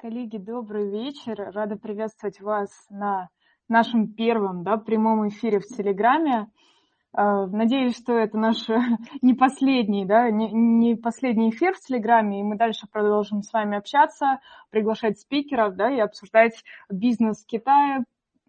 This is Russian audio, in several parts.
Коллеги, добрый вечер. Рада приветствовать вас на нашем первом да, прямом эфире в Телеграме. А, надеюсь, что это наш не последний, да, не, не последний эфир в Телеграме, и мы дальше продолжим с вами общаться, приглашать спикеров да, и обсуждать бизнес Китая,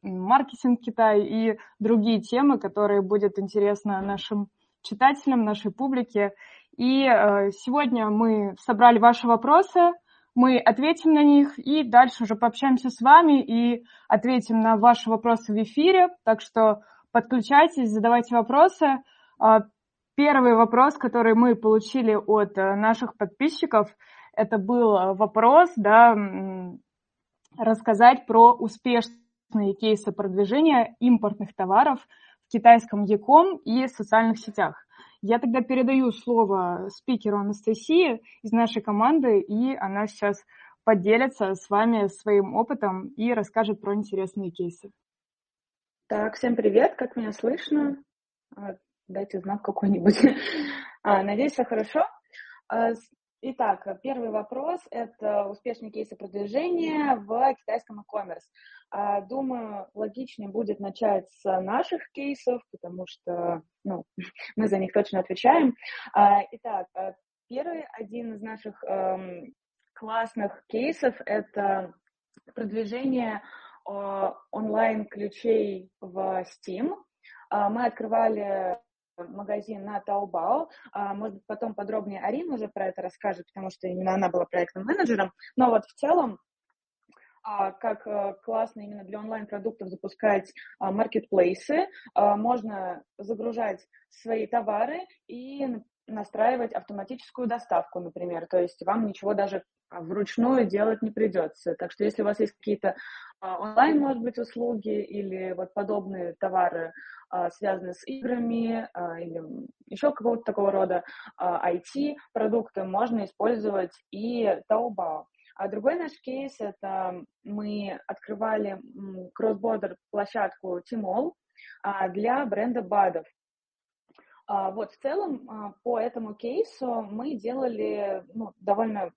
маркетинг Китая и другие темы, которые будут интересны нашим читателям, нашей публике. И э, сегодня мы собрали ваши вопросы, мы ответим на них и дальше уже пообщаемся с вами и ответим на ваши вопросы в эфире. Так что подключайтесь, задавайте вопросы. А, первый вопрос, который мы получили от э, наших подписчиков, это был вопрос, да, рассказать про успешные кейсы продвижения импортных товаров в китайском Яком и социальных сетях. Я тогда передаю слово спикеру Анастасии из нашей команды, и она сейчас поделится с вами своим опытом и расскажет про интересные кейсы. Так, всем привет, как меня слышно? А, дайте знак какой-нибудь. А, надеюсь, все хорошо. А, Итак, первый вопрос – это успешные кейсы продвижения в китайском e-commerce. А, думаю, логичнее будет начать с наших кейсов, потому что ну, мы за них точно отвечаем. А, итак, а, первый один из наших эм, классных кейсов – это продвижение онлайн-ключей в Steam. Мы открывали магазин на. А, может быть, потом подробнее Арина уже про это расскажет, потому что именно она была проектным менеджером. Но вот в целом а, как э, классно именно для онлайн-продуктов запускать а, маркетплейсы. Можно загружать свои товары и настраивать автоматическую доставку, например. То есть вам ничего даже вручную делать не придется. Так что если у вас есть какие-то онлайн, может быть, услуги или вот подобные товары, связанные с играми или еще какого-то такого рода IT-продукты, можно использовать и Taobao. А другой наш кейс – это мы открывали кросс-бордер площадку Tmall для бренда БАДов. Вот, в целом, по этому кейсу мы делали ну, довольно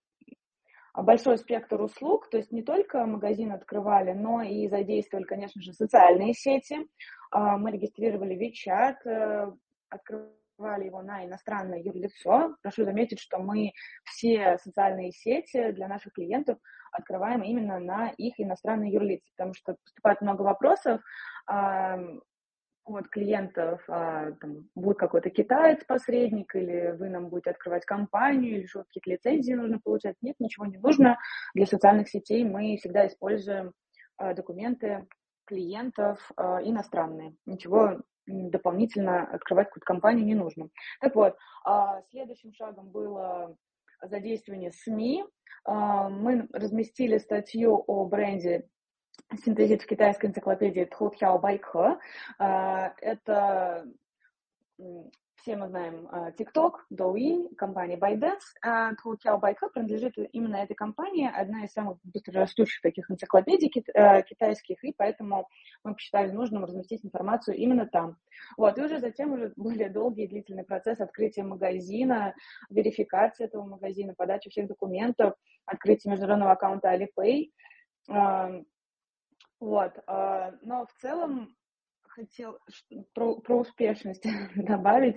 большой спектр услуг, то есть не только магазин открывали, но и задействовали, конечно же, социальные сети. Мы регистрировали WeChat, э, открывали его на иностранное юрлицо. Прошу заметить, что мы все социальные сети для наших клиентов открываем именно на их иностранные юрлицы, потому что поступает много вопросов а, от клиентов, а, там, будет какой-то китаец-посредник, или вы нам будете открывать компанию, или что какие-то лицензии нужно получать. Нет, ничего не нужно. Для социальных сетей мы всегда используем а, документы клиентов а, иностранные. Ничего дополнительно открывать какую-то компанию не нужно. Так вот, а, следующим шагом было задействование СМИ. А, мы разместили статью о бренде синтезит в китайской энциклопедии Тхутхяо Байкхэ. Это все мы знаем а, TikTok, Douyin, компания ByteDance. А Тхукяо Байка принадлежит именно этой компании, одна из самых быстрорастущих таких энциклопедий китайских, и поэтому мы посчитали нужным разместить информацию именно там. Вот, и уже затем уже более долгий и длительный процесс открытия магазина, верификации этого магазина, подачи всех документов, открытие международного аккаунта Alipay. Вот, а, но в целом хотел про, про успешность добавить,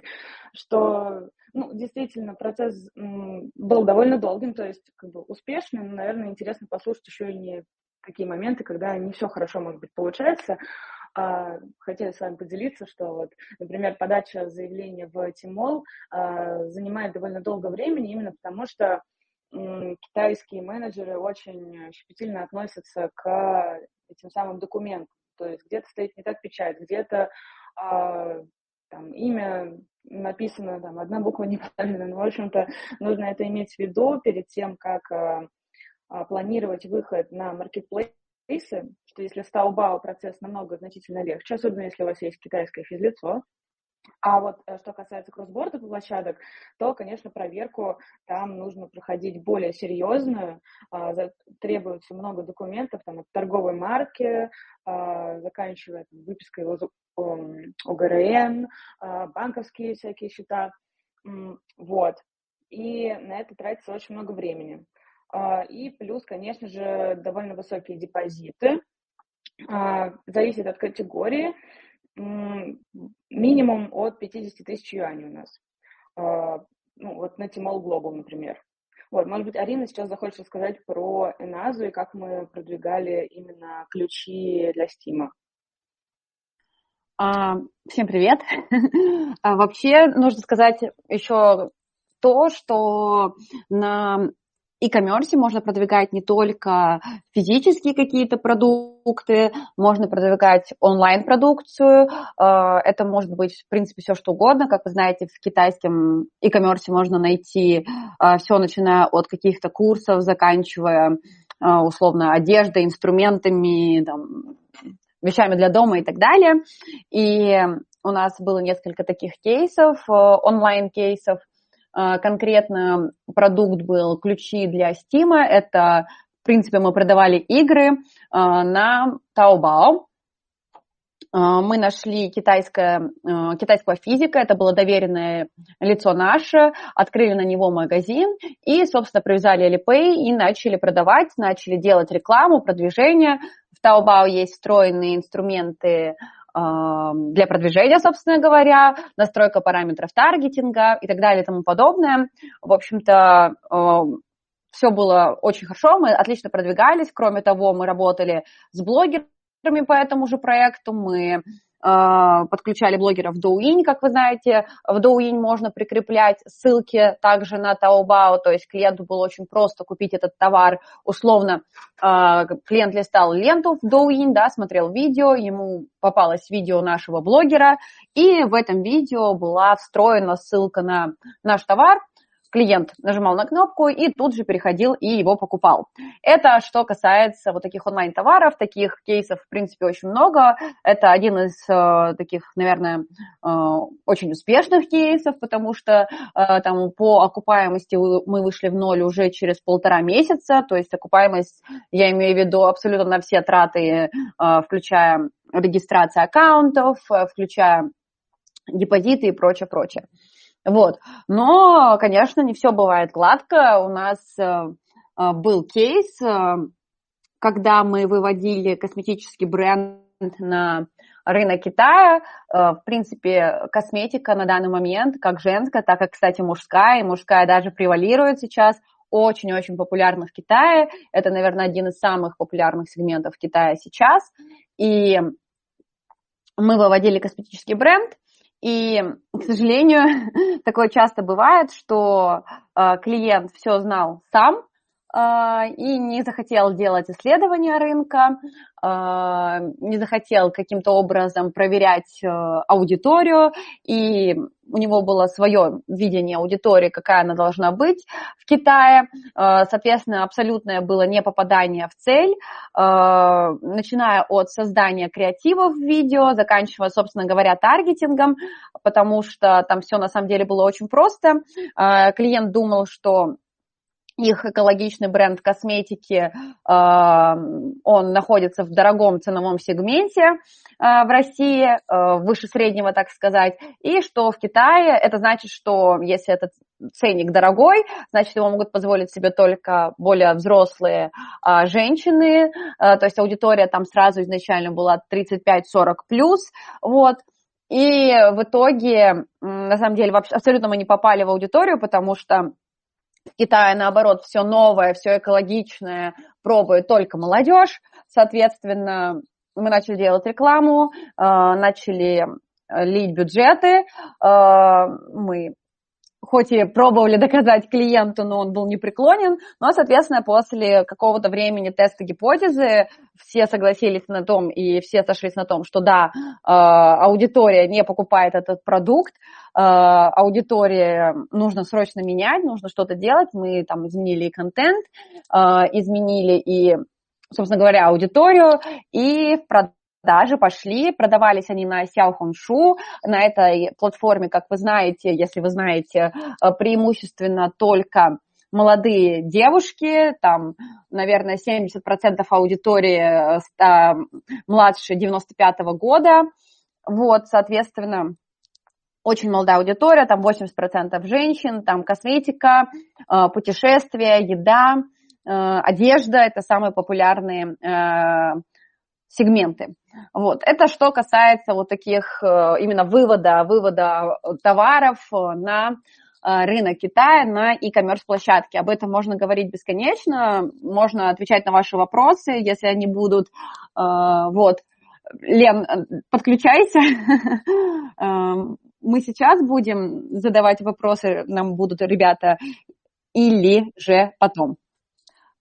что, ну, действительно, процесс был довольно долгим, то есть, как бы, успешный, но, наверное, интересно послушать еще и не какие моменты, когда не все хорошо, может быть, получается. А, хотела с вами поделиться, что вот, например, подача заявления в Тимол а, занимает довольно долго времени, именно потому что китайские менеджеры очень щепетильно относятся к этим самым документам. То есть где-то стоит не так печать, где-то там имя написано, там одна буква неправильно, но, в общем-то, нужно это иметь в виду перед тем, как а, планировать выход на маркетплейсы, что если с Taobao процесс намного значительно легче, особенно если у вас есть китайское физлицо, а вот э, что касается кроссборда площадок, то, конечно, проверку там нужно проходить более серьезную. А, требуется много документов, там, от торговой марки, а, заканчивая там, выпиской ОГРН, а, банковские всякие счета. Вот. И на это тратится очень много времени. И плюс, конечно же, довольно высокие депозиты. Зависит от категории. Минимум от 50 тысяч юаней у нас. Ну, вот на Tmall Global, например. Вот, может быть, Арина сейчас захочет рассказать про Эназу и как мы продвигали именно ключи для Стима. А, всем привет. а, вообще, нужно сказать еще то, что на e-commerce можно продвигать не только физические какие-то продукты, можно продвигать онлайн-продукцию. А, это может быть, в принципе, все что угодно. Как вы знаете, в китайском e-commerce можно найти а, все, начиная от каких-то курсов, заканчивая а, условно одеждой, инструментами, там, вещами для дома и так далее. И у нас было несколько таких кейсов, онлайн-кейсов, конкретно продукт был ключи для Steam. Это, в принципе, мы продавали игры а, на Taobao. А, мы нашли китайское, китайского физика, это было доверенное лицо наше, открыли на него магазин и, собственно, привязали Alipay и начали продавать, начали делать рекламу, продвижение. В Taobao есть встроенные инструменты для продвижения, собственно говоря, настройка параметров таргетинга и так далее и тому подобное. В общем-то, все было очень хорошо, мы отлично продвигались. Кроме того, мы работали с блогерами по этому же проекту, мы подключали блогеров в Douyin, как вы знаете. В Douyin можно прикреплять ссылки также на Taobao, то есть клиенту было очень просто купить этот товар. Условно, а, клиент листал ленту в Douyin, да, смотрел видео, ему попалось видео нашего блогера, и в этом видео была встроена ссылка на наш товар, клиент нажимал на кнопку и тут же переходил и его покупал. Это что касается вот таких онлайн-товаров, таких кейсов, в принципе, очень много. Это один из э, таких, наверное, э, очень успешных кейсов, потому что э, там по окупаемости мы вышли в ноль уже через полтора месяца, то есть окупаемость, я имею в виду абсолютно на все траты, э, включая регистрацию аккаунтов, э, включая депозиты и прочее, прочее. Вот. Но, конечно, не все бывает гладко. У нас э, э, был кейс, э, когда мы выводили косметический бренд на рынок Китая. В принципе, косметика на данный момент, как женская, так и, кстати, мужская, и мужская даже превалирует сейчас, очень-очень популярна в Китае. Это, наверное, один из самых популярных сегментов в Китае сейчас. И мы выводили косметический бренд, и, к сожалению, такое часто бывает, что э, клиент все знал сам и не захотел делать исследования рынка, э, не захотел каким-то образом проверять э, аудиторию, и у него было свое видение аудитории, какая она должна быть в Китае. Э, соответственно, абсолютное было не попадание в цель, начиная от создания креативов в видео, заканчивая, собственно говоря, таргетингом, потому что там все на самом деле было очень просто. Клиент думал, что их экологичный бренд косметики, он находится в дорогом ценовом сегменте, Э, в России, э, выше среднего, так сказать, и что в Китае это значит, что если этот ценник дорогой, значит, его могут позволить себе только более взрослые а, женщины, а, то есть аудитория там сразу изначально была 35-40 плюс, вот, и в итоге, на самом деле, абсолютно мы не попали в аудиторию, потому что в Китае, наоборот, все новое, все экологичное пробует только молодежь, соответственно, мы начали делать рекламу, э, начали э, лить бюджеты, э, мы хоть и пробовали доказать клиенту, но он был непреклонен, но, соответственно, после какого-то времени теста гипотезы все согласились на том и все сошлись на том, что да, аудитория не покупает этот продукт, аудитория нужно срочно менять, нужно что-то делать, мы там изменили и контент, изменили и собственно говоря, аудиторию, и в продажи пошли, продавались они на Xiaohongshu, на этой платформе, как вы знаете, если вы знаете, э, преимущественно только молодые девушки, там, наверное, 70% аудитории э, младше 95 -го года, вот, соответственно, очень молодая аудитория, там 80% женщин, там косметика, э, путешествия, еда, одежда – это самые популярные сегменты. Вот. Это что касается вот таких именно вывода, вывода товаров на рынок Китая на e-commerce площадке. Об этом можно говорить бесконечно, можно отвечать на ваши вопросы, если они будут. Вот. Лен, подключайся. Эм, мы сейчас будем задавать вопросы, нам будут ребята, или же потом.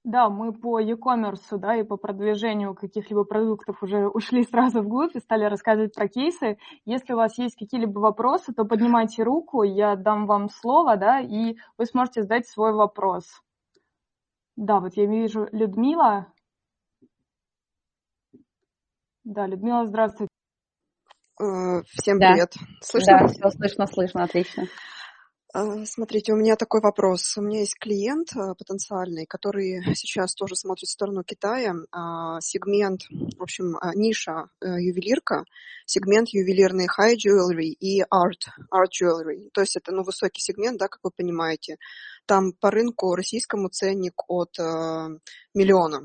Да, мы по e-commerce, да, и по продвижению каких-либо продуктов уже ушли сразу вглубь и стали рассказывать про кейсы. Если у вас есть какие-либо вопросы, то поднимайте руку, я дам вам слово, да, и вы сможете задать свой вопрос. Да, вот я вижу Людмила. Да, Людмила, здравствуйте. Э, всем да. привет. Слышно? Да, все слышно, слышно, отлично. Э, смотрите, у меня такой вопрос. У меня есть клиент э, потенциальный, который сейчас тоже смотрит в сторону Китая. А, сегмент, в общем, ниша ювелирка, сегмент ювелирный high jewelry и art, art jewelry. То есть это ну, высокий сегмент, да, как вы понимаете. Там по рынку российскому ценник от миллиона.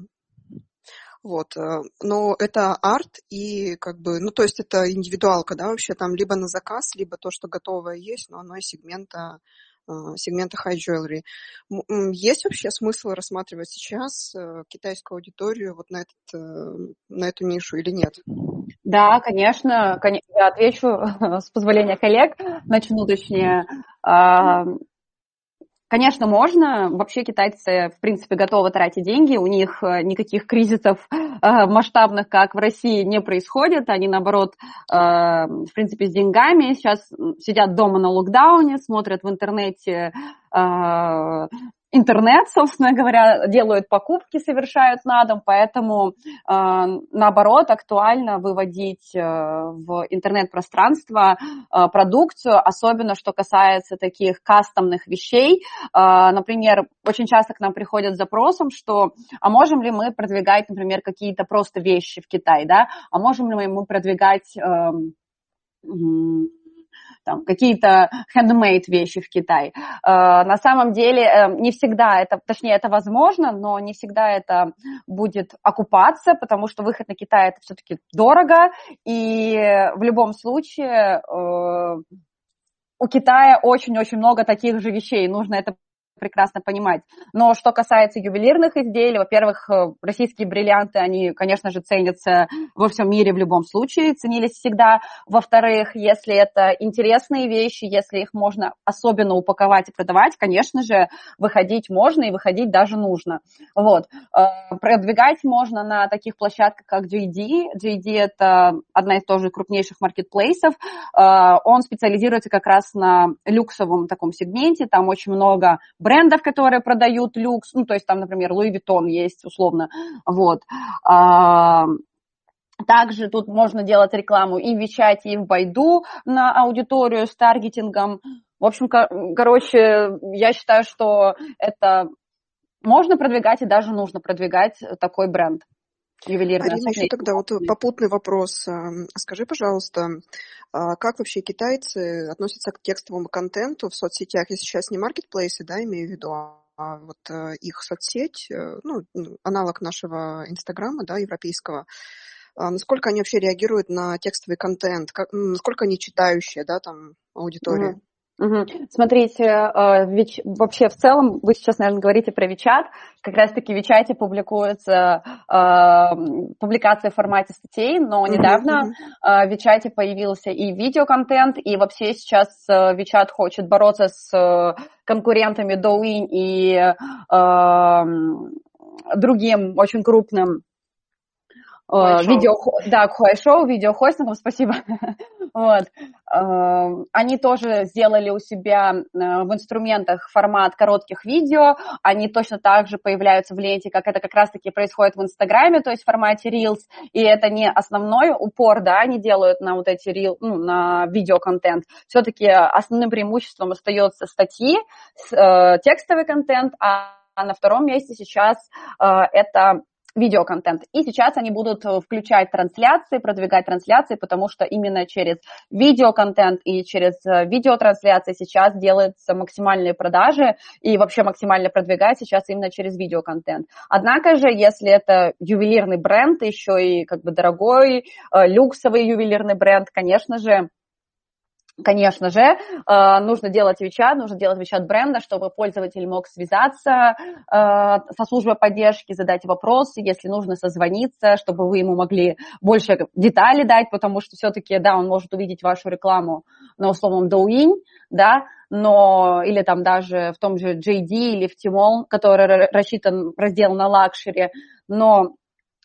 Вот. Э, но это арт и как бы, ну, то есть это индивидуалка, да, вообще там либо на заказ, либо то, что готовое есть, но оно из сегмента э, сегмента high jewelry. Есть вообще смысл рассматривать сейчас э, китайскую аудиторию вот на, этот, на эту нишу или нет? Да, конечно. Я отвечу с позволения коллег, начну точнее. Конечно, можно. Вообще китайцы, в принципе, готовы тратить деньги. У них э, никаких кризисов э, масштабных, как в России, не происходит. Они, наоборот, э, в принципе, с деньгами. Сейчас сидят дома на локдауне, смотрят в интернете интернет, собственно говоря, делают покупки, совершают на дом, поэтому, э, наоборот, актуально выводить э, в интернет-пространство э, продукцию, особенно что касается таких кастомных вещей. Например, очень часто к нам приходят с запросом, что, а можем ли мы продвигать, например, какие-то просто вещи в Китай, да, а можем ли мы продвигать... Там, какие-то handmade вещи в Китай. Э, на самом деле э, не всегда это, точнее, это возможно, но не всегда это будет окупаться, потому что выход на Китай это все-таки дорого, и в любом случае э, у Китая очень-очень много таких же вещей, нужно это прекрасно понимать. Но что касается ювелирных изделий, во-первых, э, российские бриллианты, они, конечно же, ценятся во всем мире в любом случае, ценились всегда. Во-вторых, если это интересные вещи, если их можно особенно упаковать и продавать, конечно же, выходить можно и выходить даже нужно. Вот. Э, продвигать можно на таких площадках, как JD. JD – это одна из тоже крупнейших маркетплейсов. Э, он специализируется как раз на люксовом таком сегменте, там очень много брендов, брендов, которые продают люкс, ну, то есть там, например, Louis Vuitton есть условно, вот. А, также тут можно делать рекламу и в Вичате, и в Байду на аудиторию с таргетингом. В общем, короче, я считаю, что это можно продвигать и даже нужно продвигать такой бренд ювелирная Арина, еще тогда вот попутный вопрос. Скажи, пожалуйста, а как вообще китайцы относятся к текстовому контенту в соцсетях? Я сейчас не маркетплейсы, да, имею в виду, а вот э, их соцсеть, э, ну, аналог нашего Инстаграма, да, европейского. А насколько они вообще реагируют на текстовый контент? Как, насколько они читающие, да, там, аудитория? Mm-hmm. Угу. Смотрите, э, ведь вообще в целом, вы сейчас, наверное, говорите про Вичат, как раз-таки в Вичате публикуются э, публикации в формате статей, но недавно э, в Вичате появился и видеоконтент, и вообще сейчас э, Вичат хочет бороться с э, конкурентами Douyin и э, другим очень крупным Э, видео, да, Хуайшоу, видеохостингом, спасибо. вот. Э, они тоже сделали у себя э, в инструментах формат коротких видео, они точно так же появляются в ленте, как это как раз-таки происходит в Инстаграме, то есть в формате Reels, и это не основной упор, да, они делают на вот эти Reels, ну, на видеоконтент. Все-таки основным преимуществом остается статьи, текстовый контент, а на втором месте сейчас это видеоконтент. И сейчас они будут э, включать трансляции, продвигать трансляции, потому что именно через видеоконтент и через э, видеотрансляции сейчас делаются максимальные продажи и вообще максимально продвигать сейчас именно через видеоконтент. Однако же, если это ювелирный бренд, еще и как бы дорогой, э, люксовый ювелирный бренд, конечно же, Конечно же, э, нужно делать WeChat, нужно делать WeChat бренда, чтобы пользователь мог связаться э, со службой поддержки, задать вопросы, если нужно созвониться, чтобы вы ему могли больше деталей дать, потому что все-таки, да, он может увидеть вашу рекламу на условном Douyin, да, но или там даже в том же JD или в Tmall, который рассчитан раздел на luxury, но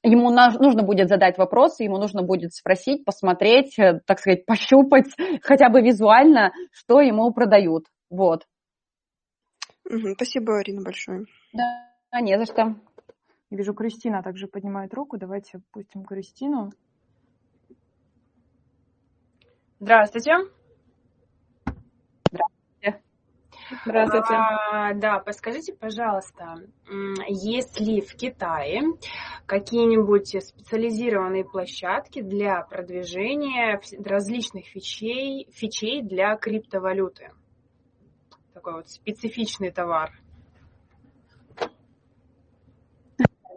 ему нужно будет задать вопросы, ему нужно будет спросить, посмотреть, э, так сказать, пощупать хотя бы визуально, что ему продают. Вот. Спасибо, Арина, большое. Да, не за что. вижу, Кристина также поднимает руку. Давайте пустим Кристину. Здравствуйте. Здравствуйте. А, да, подскажите, пожалуйста, есть ли в Китае какие-нибудь специализированные площадки для продвижения различных фичей, фичей для криптовалюты? Такой вот специфичный товар.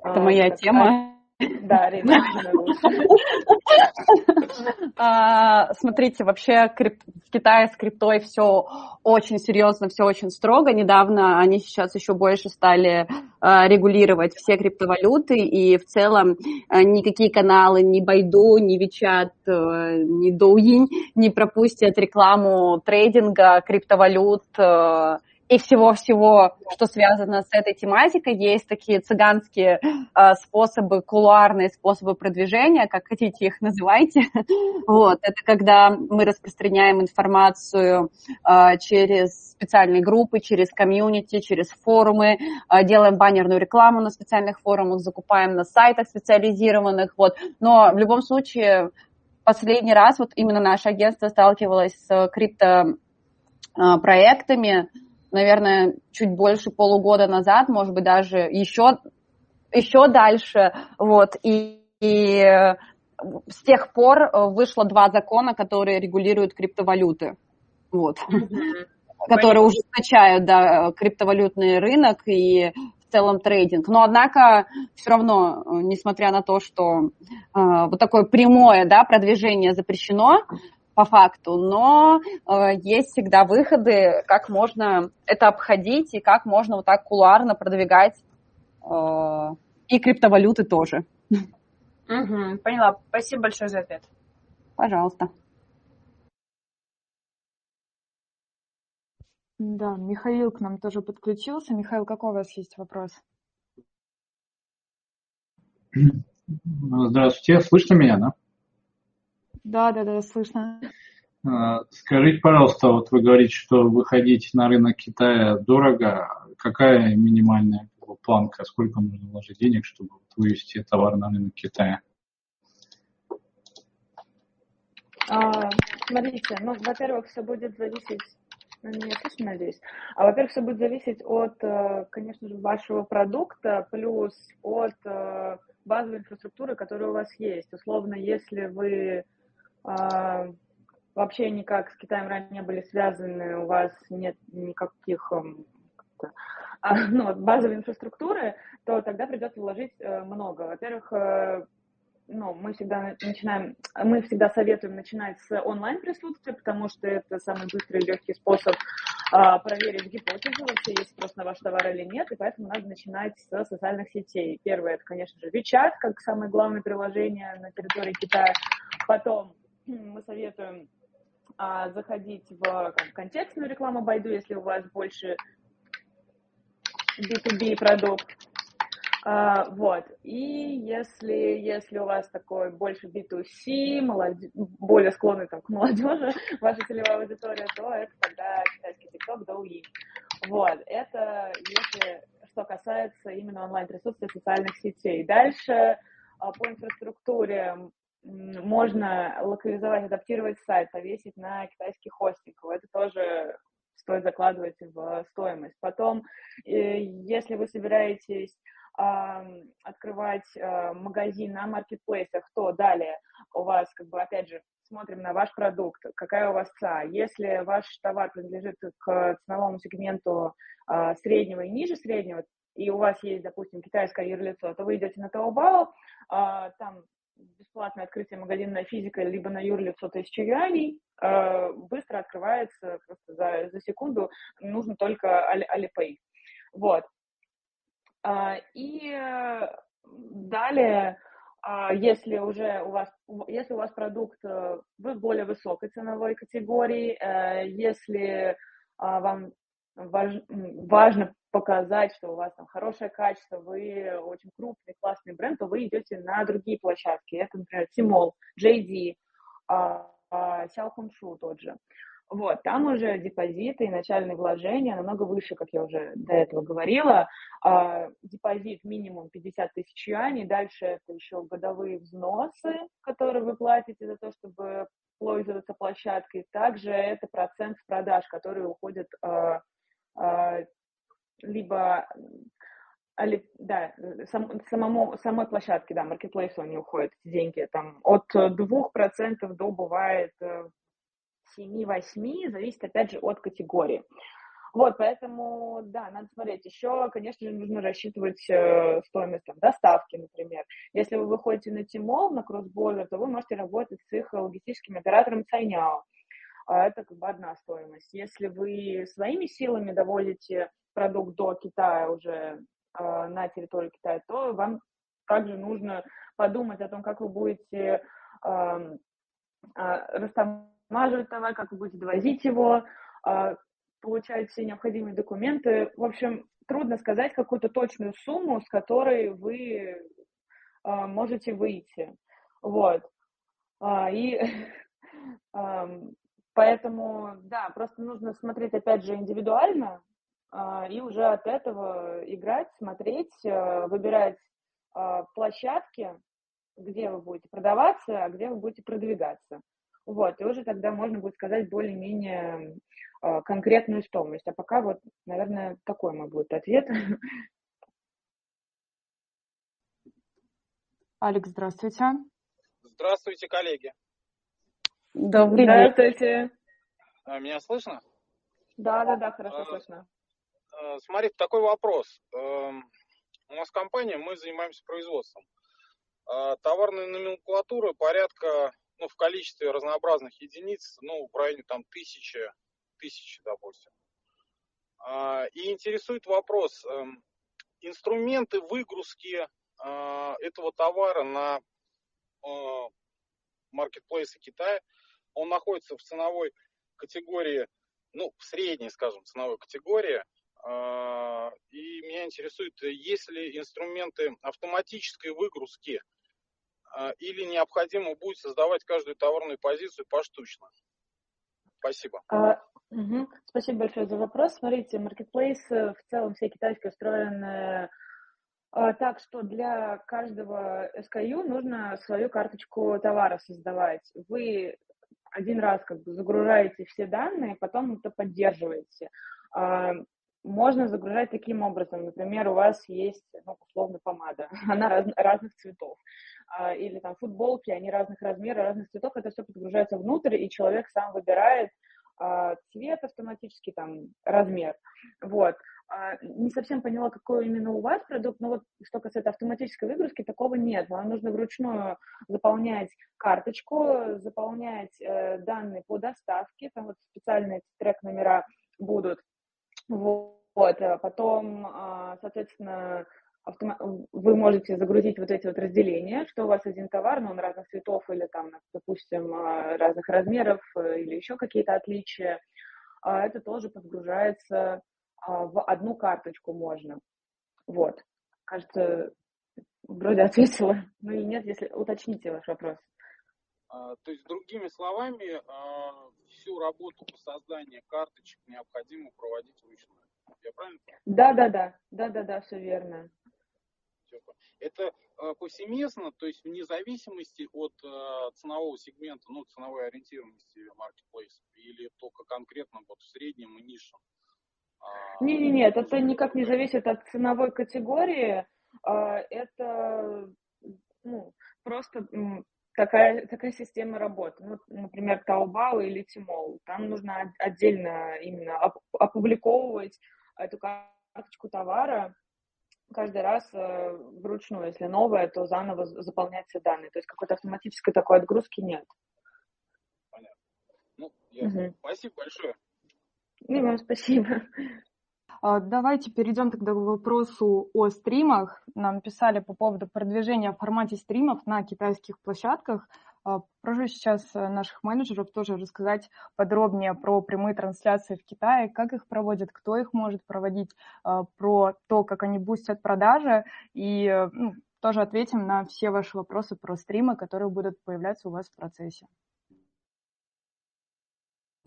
Это моя а, тема. Да, Рина. А, смотрите, вообще в Китае с криптой все очень серьезно, все очень строго. Недавно они сейчас еще больше стали а, регулировать все криптовалюты, и в целом а, никакие каналы, ни Байду, ни Вичат, ни Douyin не пропустят рекламу трейдинга криптовалют и всего-всего, что связано с этой тематикой. Есть такие цыганские э, способы, кулуарные способы продвижения, как хотите их называйте. вот, это когда мы распространяем информацию э, через специальные группы, через комьюнити, через форумы, э, делаем баннерную рекламу на специальных форумах, закупаем на сайтах специализированных. Вот. Но в любом случае, последний раз вот именно наше агентство сталкивалось с крипто проектами, наверное, чуть больше полугода назад, может быть, даже еще, еще дальше, вот, и, и с тех пор э, вышло два закона, которые регулируют криптовалюты, вот, которые ужесточают, да, криптовалютный рынок и в целом трейдинг. Но, однако, все равно, э, несмотря на то, что э, вот такое прямое, да, продвижение запрещено, по факту, но э, есть всегда выходы, как можно это обходить и как можно вот так кулуарно продвигать э, и криптовалюты тоже. Угу, поняла. Спасибо большое за ответ. Пожалуйста. Да, Михаил к нам тоже подключился. Михаил, какой у вас есть вопрос? Здравствуйте, слышно меня, да? Да, да, да, слышно. А, скажите, пожалуйста, вот вы говорите, что выходить на рынок Китая дорого. Какая минимальная планка, сколько нужно вложить денег, чтобы вывести товар на рынок Китая? А, смотрите, ну, во-первых, все будет зависеть, ну, меня слышно, надеюсь, а, во-первых, все будет зависеть от, э, конечно же, вашего продукта, плюс от э, базовой инфраструктуры, которая у вас есть. Условно, если вы вообще никак с Китаем ранее не были связаны, у вас нет никаких а, ну, базовой инфраструктуры, то тогда придется вложить э, много. Во-первых, э, ну, мы всегда начинаем, мы всегда советуем начинать с онлайн присутствия, потому что это самый быстрый и легкий способ а, проверить гипотезу, вообще есть спрос на ваш товар или нет, и поэтому надо начинать с социальных сетей. Первое, это, конечно же, WeChat, как самое главное приложение на территории Китая. Потом мы советуем а, заходить в как, контекстную рекламу Байду, если у вас больше B2B продукт. А, вот. И если, если у вас такой больше B2C, молоде... более склонный там, к молодежи, ваша целевая аудитория, то это тогда китайский TikTok, Douyin. Вот. Это если что касается именно онлайн-присутствия социальных сетей. Дальше а, по инфраструктуре можно локализовать, адаптировать сайт, повесить на китайский хостинг. Это тоже стоит закладывать в стоимость. Потом, э, если вы собираетесь открывать магазин на маркетплейсах, то далее у вас, как бы, опять же, смотрим на ваш продукт, какая у вас ЦА. Если ваш товар принадлежит к ценовому сегменту среднего и ниже среднего, и у вас есть, допустим, китайское юрлицо, то вы идете на Taobao, там бесплатное открытие магазина физика, либо на юрлицо 1000 юаней, э, быстро открывается просто за, за секунду, нужно только Alipay. Вот. А, и далее, а, если уже у вас, если у вас продукт э, в более высокой ценовой категории, э, если а, вам важ, важно показать, что у вас там хорошее качество, вы очень крупный, классный бренд, то вы идете на другие площадки. Это, например, Тимол, JD, Xiaohongshu тот же. Вот, там уже депозиты и начальные вложения намного выше, как я уже до этого говорила. А, депозит минимум 50 тысяч юаней, дальше это еще годовые взносы, которые вы платите за то, чтобы пользоваться площадкой. Также это процент с продаж, которые уходят а, а, либо да, сам, самому, самой площадке, да, маркетплейсу они уходят, эти деньги, там, от 2% до, бывает, 7-8, зависит, опять же, от категории. Вот, поэтому, да, надо смотреть. Еще, конечно же, нужно рассчитывать э, стоимость там, доставки, например. Если вы выходите на Тимол, на кроссбордер, то вы можете работать с их логистическим оператором Цайняо а это как бы одна стоимость. Если вы своими силами доводите продукт до Китая уже э, на территории Китая, то вам также нужно подумать о том, как вы будете э, растамаживать товар, как вы будете довозить его, э, получать все необходимые документы. В общем, трудно сказать какую-то точную сумму, с которой вы можете выйти. Вот. А, и Поэтому, да, просто нужно смотреть, опять же, индивидуально а, и уже от этого играть, смотреть, а, выбирать а, площадки, где вы будете продаваться, а где вы будете продвигаться. Вот, и уже тогда можно будет сказать более-менее конкретную стоимость. А пока вот, наверное, такой мой будет ответ. Алекс, здравствуйте. Здравствуйте, коллеги. Добрый день. Здравствуйте. А, меня слышно? Да, да, да, хорошо а, слышно. А, смотри, такой вопрос. Эм, у нас компания, мы занимаемся производством. Товарная номенклатура порядка, ну, в количестве разнообразных единиц, ну, в районе там тысячи, тысячи, допустим. И интересует вопрос, эм, инструменты выгрузки этого товара на маркетплейсы Китая – он находится в ценовой категории, ну, в средней, скажем, ценовой категории. А, и меня интересует, есть ли инструменты автоматической выгрузки а, или необходимо будет создавать каждую товарную позицию поштучно? Спасибо. А, угу. Спасибо большое за вопрос. Смотрите, маркетплейс в целом все китайские устроены так что для каждого SKU нужно свою карточку товара создавать. Вы один раз как бы загружаете все данные, потом это поддерживаете. А, можно загружать таким образом. Например, у вас есть, ну, условно, помада. Она раз, разных цветов. А, или там футболки, они разных размеров, разных цветов. Это все подгружается внутрь, и человек сам выбирает а, цвет автоматически, там, размер. Вот. А, не совсем поняла, какой именно у вас продукт, но вот что касается автоматической выгрузки, такого нет. Вам нужно вручную заполнять карточку, заполнять э, данные по доставке, там вот специальные трек-номера будут. Вот, а потом, э, соответственно, вы можете загрузить вот эти вот разделения, что у вас один товар, но он разных цветов или там, допустим, разных размеров э, или еще какие-то отличия. Это тоже подгружается в одну карточку можно. Вот. Кажется, вроде ответила. Ну или нет, если уточните ваш вопрос. А, то есть, другими словами, а, всю работу по созданию карточек необходимо проводить вручную. Я правильно понимаю? Да, да, да. Да, да, да, все верно. Это повсеместно, то есть вне зависимости от ценового сегмента, ну, ценовой ориентированности маркетплейсов, или только конкретно вот в среднем и низшем? Не, не, нет, это никак не зависит от ценовой категории. это ну, просто такая, такая система работы. Ну, например, Taobao или Tmall. Там нужно отдельно именно опубликовывать эту карточку товара каждый раз э, вручную. Если новое, то заново заполнять все данные. То есть какой-то автоматической такой отгрузки нет. Понятно. Ну, ясно. Угу. Спасибо большое. И вам спасибо. А, давайте перейдем тогда к вопросу о стримах. Нам писали по поводу продвижения в формате стримов на китайских площадках. А, прошу сейчас э, наших менеджеров тоже рассказать подробнее про прямые трансляции в Китае, как их проводят, кто их может проводить, а, про то, как они бустят продажи, и э, ну, тоже ответим на все ваши вопросы про стримы, которые будут появляться у вас в процессе.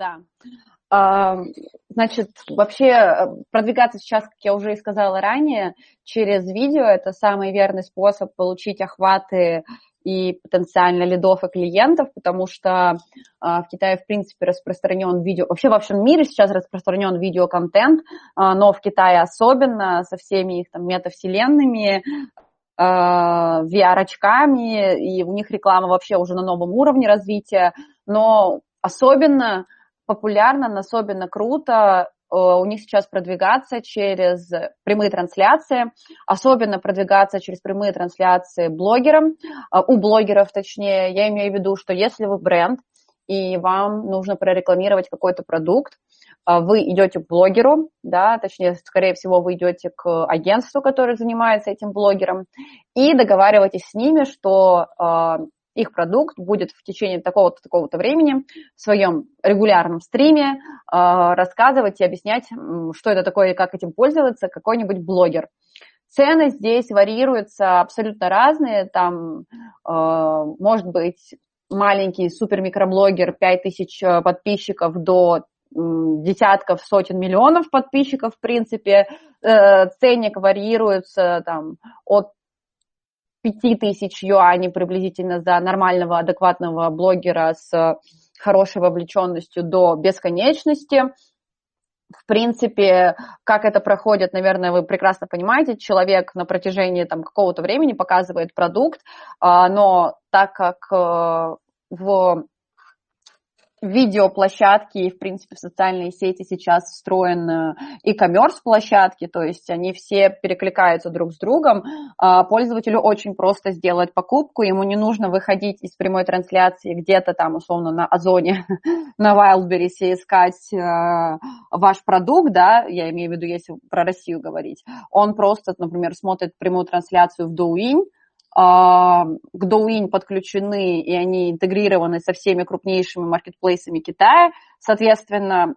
Да. Значит, вообще э, продвигаться сейчас, как я уже и сказала ранее, через видео – это самый верный способ получить охваты и потенциально лидов и клиентов, потому что а, в Китае, в принципе, распространен видео, вообще во всем мире сейчас распространен видеоконтент, а, но в Китае особенно со всеми их там метавселенными, а, VR-очками, и у них реклама вообще уже на новом уровне развития, но особенно популярно, особенно круто э, у них сейчас продвигаться через прямые трансляции, особенно продвигаться через прямые трансляции блогерам, э, у блогеров точнее. Я имею в виду, что если вы бренд, и вам нужно прорекламировать какой-то продукт, э, вы идете к блогеру, да, точнее, скорее всего, вы идете к агентству, которое занимается этим блогером, и договариваетесь с ними, что их продукт будет в течение такого-то такого-то времени в своем регулярном стриме э, рассказывать и объяснять, что это такое и как этим пользоваться, какой-нибудь блогер. Цены здесь варьируются абсолютно разные. Там э, может быть маленький супер-микроблогер, 5000 э, подписчиков до десятков, сотен миллионов подписчиков, в принципе. Ценник варьируется там, от 5 тысяч юаней приблизительно за нормального, адекватного блогера с хорошей вовлеченностью до бесконечности. В принципе, как это проходит, наверное, вы прекрасно понимаете. Человек на протяжении там, какого-то времени показывает продукт, а, но так как э, в видеоплощадки и, в принципе, в социальные сети сейчас встроен e-commerce площадки, то есть они все перекликаются друг с другом. А, пользователю очень просто сделать покупку, ему не нужно выходить из прямой трансляции где-то там, условно, на Озоне, на Wildberries и искать э, ваш продукт, да, я имею в виду, если про Россию говорить. Он просто, например, смотрит прямую трансляцию в Douyin, к Douyin подключены, и они интегрированы со всеми крупнейшими маркетплейсами Китая. Соответственно,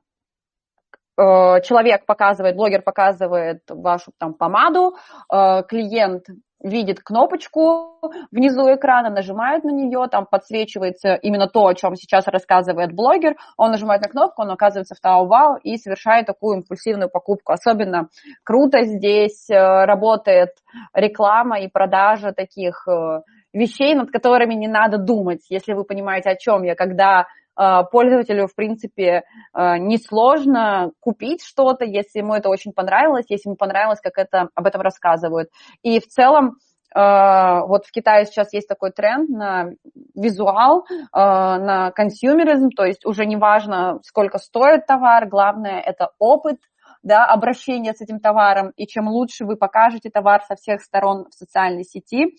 э, человек показывает, блогер показывает вашу там помаду, э, клиент видит кнопочку внизу экрана, нажимает на нее, там подсвечивается именно то, о чем сейчас рассказывает блогер, он нажимает на кнопку, он оказывается в Taobao и совершает такую импульсивную покупку. Особенно круто здесь э, работает реклама и продажа таких э, вещей, над которыми не надо думать, если вы понимаете, о чем я, когда пользователю, в принципе, несложно купить что-то, если ему это очень понравилось, если ему понравилось, как это об этом рассказывают. И в целом вот в Китае сейчас есть такой тренд на визуал, на консюмеризм, то есть уже не важно, сколько стоит товар, главное это опыт, да, обращение с этим товаром, и чем лучше вы покажете товар со всех сторон в социальной сети,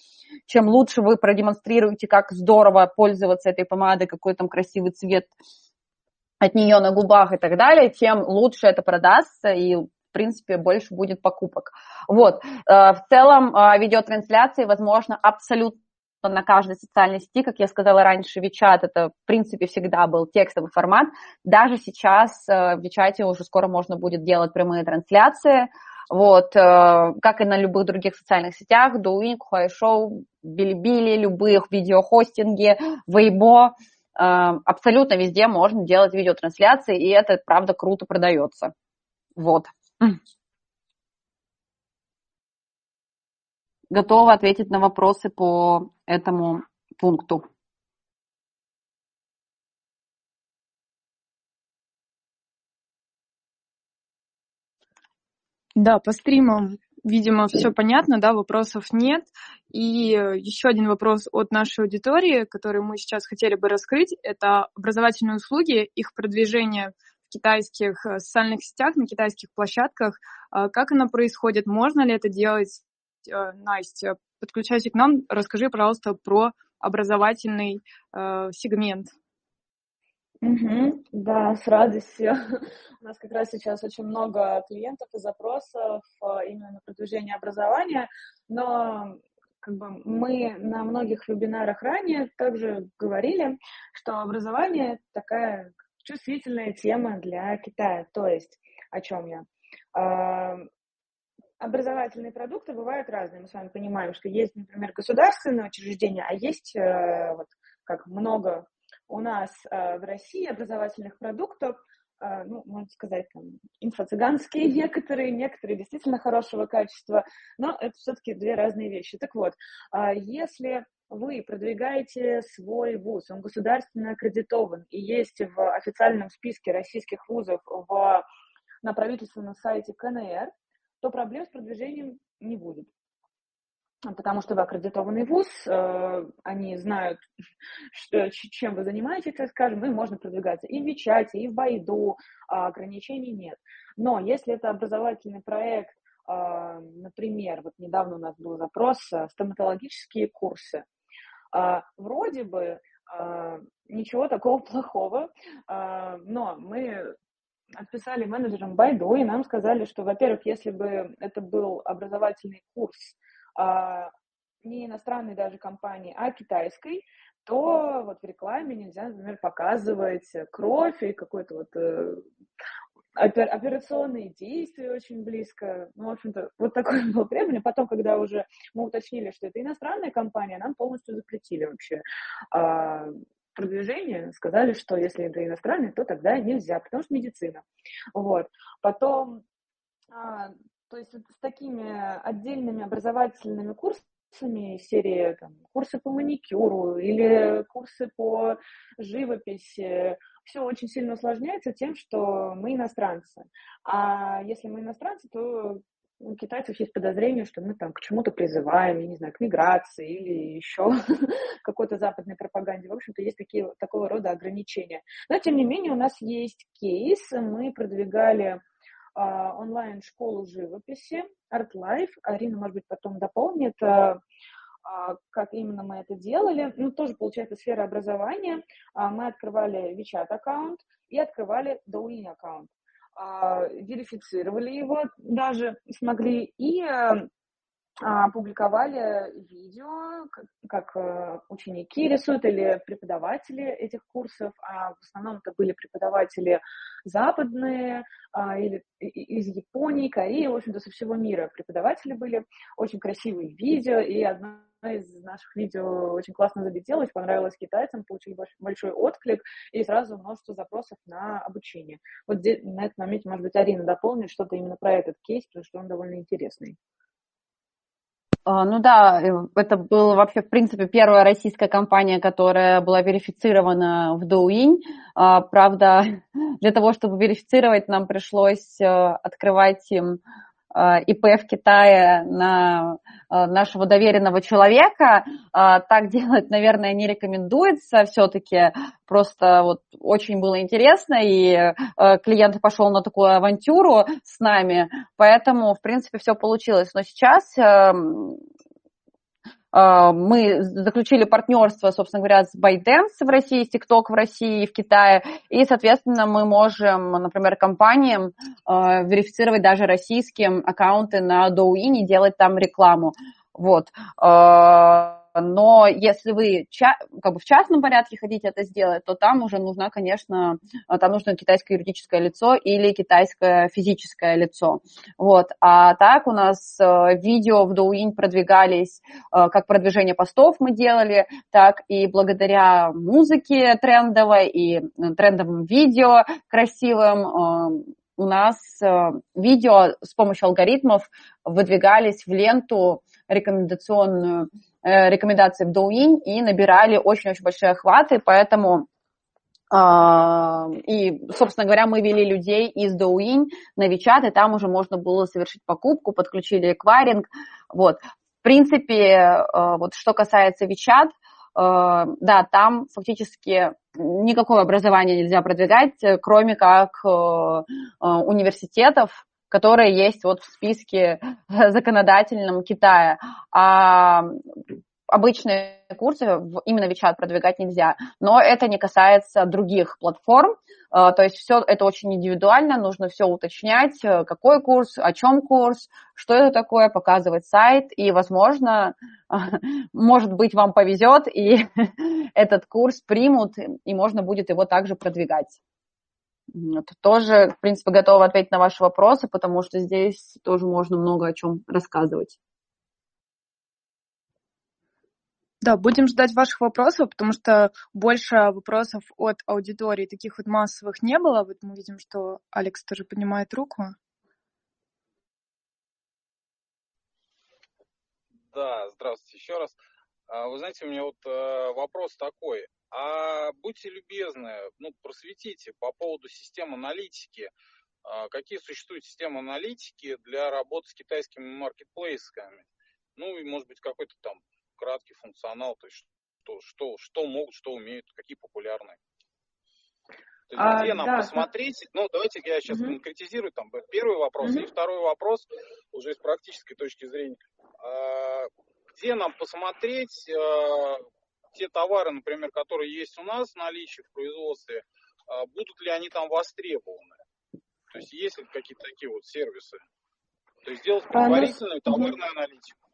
чем лучше вы продемонстрируете, как здорово пользоваться этой помадой, какой там красивый цвет от нее на губах и так далее, тем лучше это продастся и в принципе, больше будет покупок. Вот. Э, в целом, э, видеотрансляции, возможно, абсолютно на каждой социальной сети, как я сказала раньше, WeChat это, в принципе, всегда был текстовый формат. Даже сейчас э, в WeChat уже скоро можно будет делать прямые трансляции. Вот, э, как и на любых других социальных сетях, Douyin, Huaishou, Bilibili, любых видеохостинги, Weibo, э, абсолютно везде можно делать видеотрансляции, и это, правда, круто продается. Вот готова ответить на вопросы по этому пункту. Да, по стримам видимо, все понятно, да, вопросов нет. И еще один вопрос от нашей аудитории, который мы сейчас хотели бы раскрыть, это образовательные услуги, их продвижение в китайских э, социальных сетях, на китайских площадках. А как оно происходит? Можно ли это делать? Э, Настя, подключайся к нам, расскажи, пожалуйста, про образовательный э, сегмент. Угу, да, с радостью. У нас как раз сейчас очень много клиентов и запросов э, именно на продвижение образования, но как бы мы на многих вебинарах ранее также говорили, что образование такая чувствительная тема для Китая. То есть, о чем я? Образовательные продукты бывают разные. Мы с вами понимаем, что есть, например, государственные учреждения, а есть э, вот как много у нас э, в России образовательных продуктов, э, ну, можно сказать, там, инфо-цыганские некоторые, некоторые действительно хорошего качества, но это все-таки две разные вещи. Так вот, если вы продвигаете свой вуз, он государственно аккредитован и есть в официальном списке российских вузов в, на правительственном сайте КНР, то проблем с продвижением не будет. Потому что вы аккредитованный вуз, э, они знают, что, чем вы занимаетесь, так скажем, и можно продвигаться и в Вичате, и в Байду, а ограничений нет. Но если это образовательный проект, э, например, вот недавно у нас был запрос э, стоматологические курсы, а, вроде бы а, ничего такого плохого, а, но мы отписали менеджерам Байду, и нам сказали, что, во-первых, если бы это был образовательный курс не иностранной даже компании, а китайской, то вот в рекламе нельзя, например, показывать кровь и какой-то вот э, операционные действия очень близко. Ну, в общем-то, вот такое было требование. Потом, когда уже мы уточнили, что это иностранная компания, нам полностью запретили вообще а, продвижение, сказали, что если это иностранный, то тогда нельзя, потому что медицина. Вот. Потом, а, то есть с такими отдельными образовательными курсами серии там, курсы по маникюру или курсы по живописи. Все очень сильно усложняется тем, что мы иностранцы. А если мы иностранцы, то у китайцев есть подозрение, что мы там к чему-то призываем, я не знаю, к миграции или еще какой-то западной пропаганде. В общем-то, есть такие, такого рода ограничения. Но, тем не менее, у нас есть кейс. Мы продвигали а, онлайн-школу живописи Art Life. Арина, может быть, потом дополнит, а, а, как именно мы это делали. Ну, тоже, получается, сфера образования. Мы открывали WeChat аккаунт и открывали Douyin аккаунт. Верифицировали его даже смогли. И публиковали видео, как э, ученики рисуют или преподаватели этих курсов, а в основном это были преподаватели западные а, или из Японии, Кореи, в общем-то, со всего мира преподаватели были. Очень красивые видео, и одно из наших видео очень классно залетелось, понравилось китайцам, получили большой отклик и сразу множество запросов на обучение. Вот на этом моменте, может быть, Арина дополнит что-то именно про этот кейс, потому что он довольно интересный. А, ну да, э, это была вообще, в принципе, первая российская компания, которая была верифицирована в Douyin. А, правда, для того, чтобы верифицировать, нам пришлось э, открывать им ИП в Китае на э, нашего доверенного человека. Э, так делать, наверное, не рекомендуется все-таки. Просто вот очень было интересно, и клиент пошел на такую авантюру с нами, поэтому, в принципе, все получилось. Но сейчас эм, мы заключили партнерство, собственно говоря, с ByteDance в России, с TikTok в России и в Китае, и, соответственно, мы можем, например, компаниям а, верифицировать даже российские аккаунты на Douyin и делать там рекламу. Вот. Но если вы как бы в частном порядке хотите это сделать, то там уже нужна, конечно, там нужно китайское юридическое лицо или китайское физическое лицо. Вот. А так у нас э, видео в Douyin продвигались, э, как продвижение постов мы делали, так и благодаря музыке трендовой и э, трендовым видео красивым у нас видео с помощью алгоритмов выдвигались в ленту рекомендационную Э, рекомендации в Douyin и набирали очень-очень большие охваты, поэтому А, и, собственно говоря, мы вели людей из Douyin на WeChat, и там уже можно было совершить покупку, подключили эквайринг. Вот. В принципе, а, вот что касается WeChat, а, да, там фактически никакое образование нельзя продвигать, кроме как университетов, которые есть вот в списке законодательном Китая. А обычные курсы именно WeChat продвигать нельзя, но это не касается других платформ, э, то есть все это очень индивидуально, нужно все уточнять, э, какой курс, о чем курс, что это такое, показывать сайт, и, возможно, может быть, вам повезет, и этот курс примут, и можно будет его также продвигать. Тоже, в принципе, готова ответить на ваши вопросы, потому что здесь тоже можно много о чем рассказывать. Да, будем ждать ваших вопросов, потому что больше вопросов от аудитории таких вот массовых не было. Вот мы видим, что Алекс тоже поднимает руку. Да, здравствуйте еще раз. А, вы знаете, у меня вот э, вопрос такой. А будьте любезны, ну, просветите по поводу систем аналитики. А, какие существуют системы аналитики для работы с китайскими маркетплейсами? Ну, и, может быть, какой-то там краткий функционал, то есть что, что, что могут, что умеют, какие популярные. То есть, а, где нам да, посмотреть? Да. Ну, давайте я сейчас угу. конкретизирую. Там первый вопрос. Угу. И второй вопрос уже с практической точки зрения. А, где нам посмотреть а, те товары, например, которые есть у нас в наличии в производстве, а, будут ли они там востребованы? То есть есть ли какие-то такие вот сервисы? То есть сделать предварительную товарную аналитику.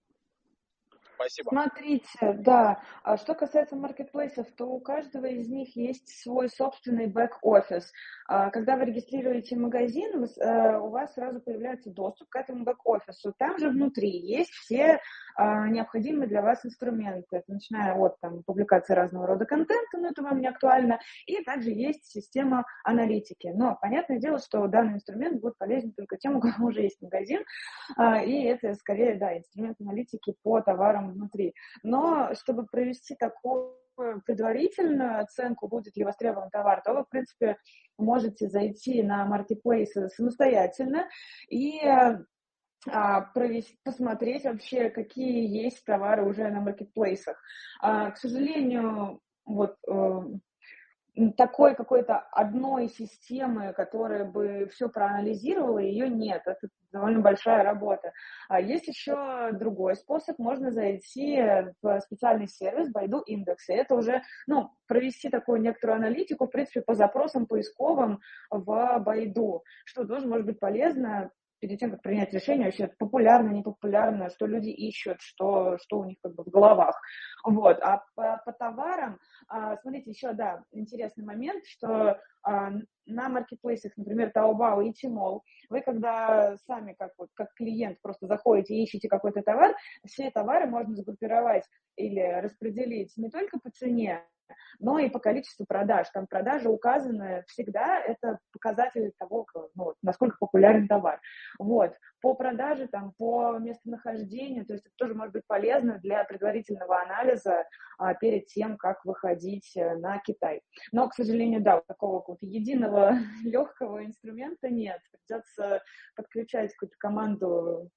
Спасибо. Смотрите, да. А что касается маркетплейсов, то у каждого из них есть свой собственный бэк-офис. А когда вы регистрируете магазин, э, у вас сразу появляется доступ к этому бэк-офису. Там же внутри есть все а, необходимые для вас инструменты, начиная от там, публикации разного рода контента, но это вам не актуально, и также есть система аналитики. Но понятное дело, что данный инструмент будет полезен только тем, у кого уже есть магазин, и это скорее, да, инструмент аналитики по товарам внутри. Но чтобы провести такую предварительную оценку, будет ли востребован товар, то вы, в принципе, можете зайти на маркетплейсы самостоятельно и а, провести, посмотреть вообще, какие есть товары уже на маркетплейсах. А, к сожалению, вот э, такой какой-то одной системы, которая бы все проанализировала, ее нет. Это довольно большая работа. А есть еще другой способ. Можно зайти в специальный сервис Байду Индекс. И это уже, ну, провести такую некоторую аналитику, в принципе, по запросам поисковым в Байду, что тоже может быть полезно перед тем, как принять решение, вообще популярно, непопулярно, что люди ищут, что, что у них как бы в головах. Вот. А по, по товарам, а, смотрите, еще, да, интересный момент, что а, на маркетплейсах, например, Taobao и Tmall, вы когда сами как, вот, как клиент просто заходите и ищете какой-то товар, все товары можно сгруппировать или распределить не только по цене, но и по количеству продаж. Там продажи указаны всегда, это показатель того, ну, насколько популярен товар. Вот. По продаже, там, по местонахождению, то есть это тоже может быть полезно для предварительного анализа а, перед тем, как выходить э, на Китай. Но, к сожалению, да, такого вот единого легкого инструмента нет. Придется подключать какую-то команду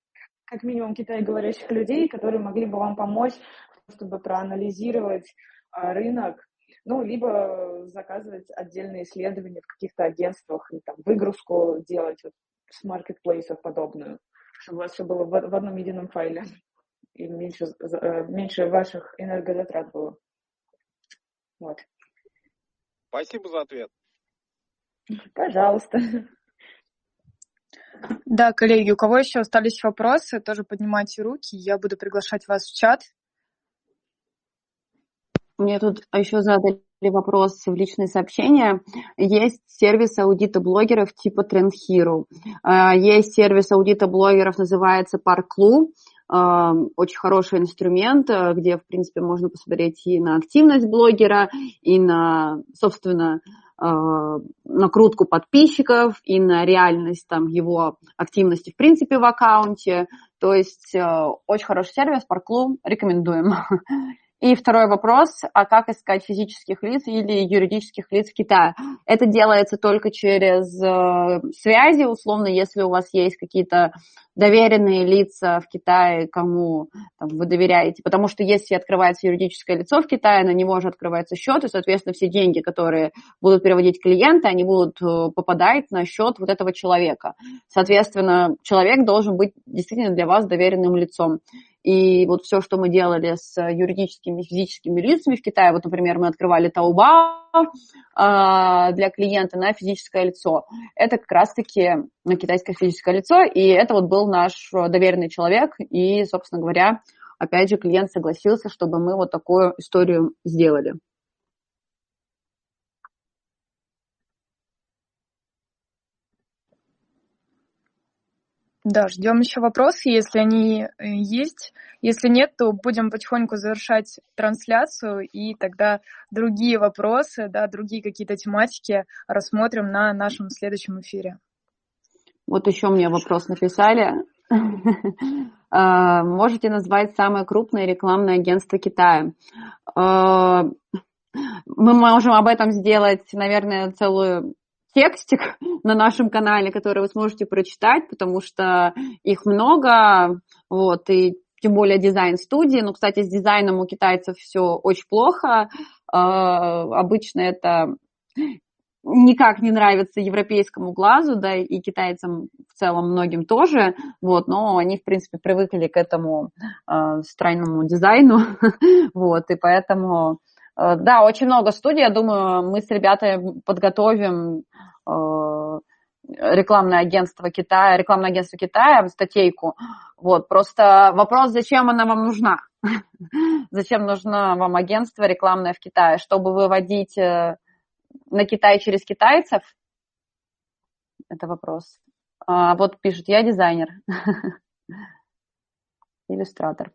как минимум Китай говорящих людей, которые могли бы вам помочь, чтобы проанализировать рынок, ну, либо заказывать отдельные исследования в каких-то агентствах и там выгрузку делать вот, с маркетплейсов подобную, чтобы у вас все было в, в одном едином файле и меньше, э, меньше ваших энергозатрат было. Вот. Спасибо за ответ. Пожалуйста. Да, коллеги, у кого еще остались вопросы, тоже поднимайте руки, я буду приглашать вас в чат. Мне тут еще задали вопрос в личные сообщения. Есть сервис аудита блогеров типа Trend Hero. А, есть сервис аудита блогеров, называется Parklu. А, очень хороший инструмент, а, где, в принципе, можно посмотреть и на активность блогера, и на, собственно, накрутку подписчиков и на реальность там, его активности в принципе в аккаунте. То есть очень хороший сервис, Parklu, рекомендуем. И второй вопрос, а как искать физических лиц или юридических лиц в Китае? Это делается только через э, связи, условно, если у вас есть какие-то доверенные лица в Китае, кому там, вы доверяете. Потому что если открывается юридическое лицо в Китае, на него же открывается счет, и, соответственно, все деньги, которые будут переводить клиенты, они будут э, попадать на счет вот этого человека. Соответственно, человек должен быть действительно для вас доверенным лицом. И вот все, что мы делали с юридическими и физическими лицами в Китае, вот, например, мы открывали Taobao а, для клиента на физическое лицо. Это как раз-таки на китайское физическое лицо, и это вот был наш доверенный человек, и, собственно говоря, опять же, клиент согласился, чтобы мы вот такую историю сделали. Да, ждем еще вопросы, если они э, есть. Если нет, то будем потихоньку завершать трансляцию, и тогда другие вопросы, да, другие какие-то тематики рассмотрим на нашем следующем эфире. Вот еще мне вопрос написали. А, можете назвать самое крупное рекламное агентство Китая? А, мы можем об этом сделать, наверное, целую текстик на нашем канале, который вы сможете прочитать, потому что их много, вот, и тем более дизайн-студии. Ну, кстати, с дизайном у китайцев все очень плохо. Э, обычно это никак не нравится европейскому глазу, да, и китайцам в целом многим тоже, вот, но они, в принципе, привыкли к этому э, странному дизайну, вот, и поэтому да, очень много студий. Я думаю, мы с ребятами подготовим э, рекламное агентство Китая, рекламное агентство Китая, статейку. Вот, просто вопрос, зачем она вам нужна? зачем нужно вам агентство рекламное в Китае? Чтобы выводить э, на Китай через китайцев? Это вопрос. А, вот пишет, я дизайнер, иллюстратор.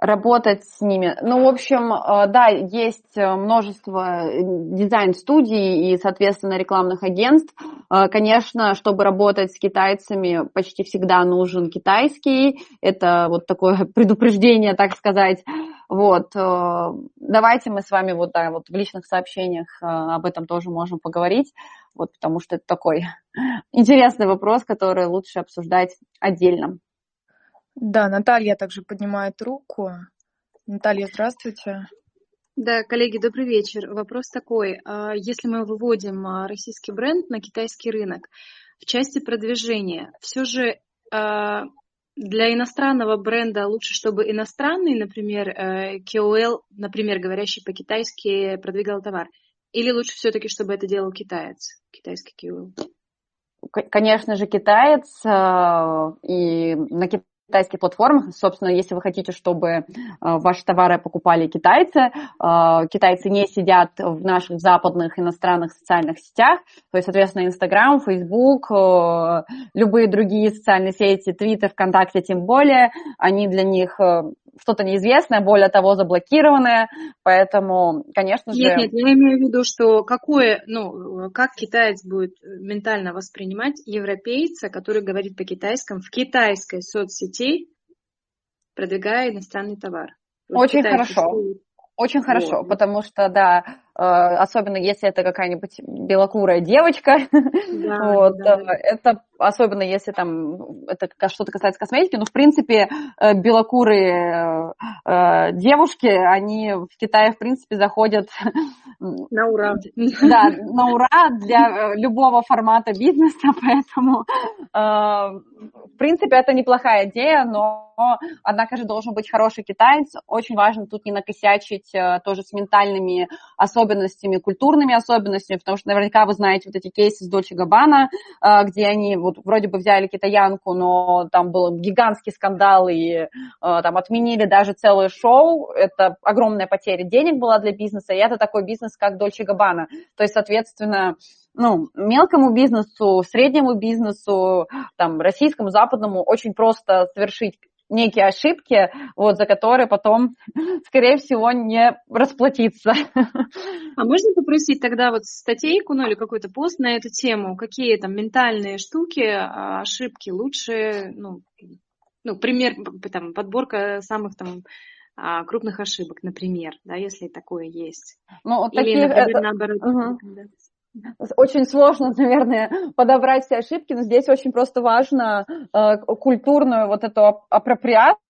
Работать с ними. Ну, в общем, э, да, есть множество дизайн-студий и, соответственно, рекламных агентств. Э, конечно, чтобы работать с китайцами, почти всегда нужен китайский. Это вот такое предупреждение, так сказать. Вот. Э, давайте мы с вами вот, да, вот в личных сообщениях об этом тоже можем поговорить, вот, потому что это такой интересный вопрос, который лучше обсуждать отдельно. Да, Наталья также поднимает руку. Наталья, здравствуйте. Да, коллеги, добрый вечер. Вопрос такой. А, если мы выводим а, российский бренд на китайский рынок, в части продвижения, все же а, для иностранного бренда лучше, чтобы иностранный, например, KOL, э, например, говорящий по-китайски, продвигал товар? Или лучше все-таки, чтобы это делал китаец, китайский KOL? Конечно же, китаец, и на, китайских платформах. Собственно, если вы хотите, чтобы э, ваши товары покупали китайцы, э, китайцы не сидят в наших западных иностранных социальных сетях, то есть, соответственно, Инстаграм, Фейсбук, э, любые другие социальные сети, Твиттер, ВКонтакте тем более, они для них что-то неизвестное, более того, заблокированное, поэтому, конечно же... Нет, нет, я имею в виду, что какое, ну, как китаец будет ментально воспринимать европейца, который говорит по-китайскому в китайской соцсети, продвигая иностранный товар. Очень хорошо. Очень хорошо, вот. потому что, да, э, особенно если это какая-нибудь белокурая девочка, да, вот, да. Э, это особенно если там это что-то касается косметики, но в принципе э, белокурые девушки, они в Китае в принципе заходят на ура. Да, на ура для любого формата бизнеса, поэтому в принципе это неплохая идея, но однако же должен быть хороший китаец. Очень важно тут не накосячить тоже с ментальными особенностями, культурными особенностями, потому что наверняка вы знаете вот эти кейсы с Дольче Габбана, где они вот вроде бы взяли китаянку, но там был гигантский скандал, и э, там отменили даже целое шоу. Это огромная потеря денег была для бизнеса, и это такой бизнес, как Дольче Габбана. То есть, соответственно, ну, мелкому бизнесу, среднему бизнесу, там, российскому, западному очень просто совершить некие ошибки, вот, за которые потом, скорее всего, не расплатиться. А можно попросить тогда вот статейку, ну или какой-то пост на эту тему, какие там ментальные штуки, а, ошибки лучше, ну, ну пример, там, подборка самых там а, крупных ошибок, например, да, если такое есть. Ну, Или, таких, например, это... наоборот. Угу. Очень сложно, наверное, подобрать все ошибки, но здесь очень просто важно э, культурную вот эту апроприацию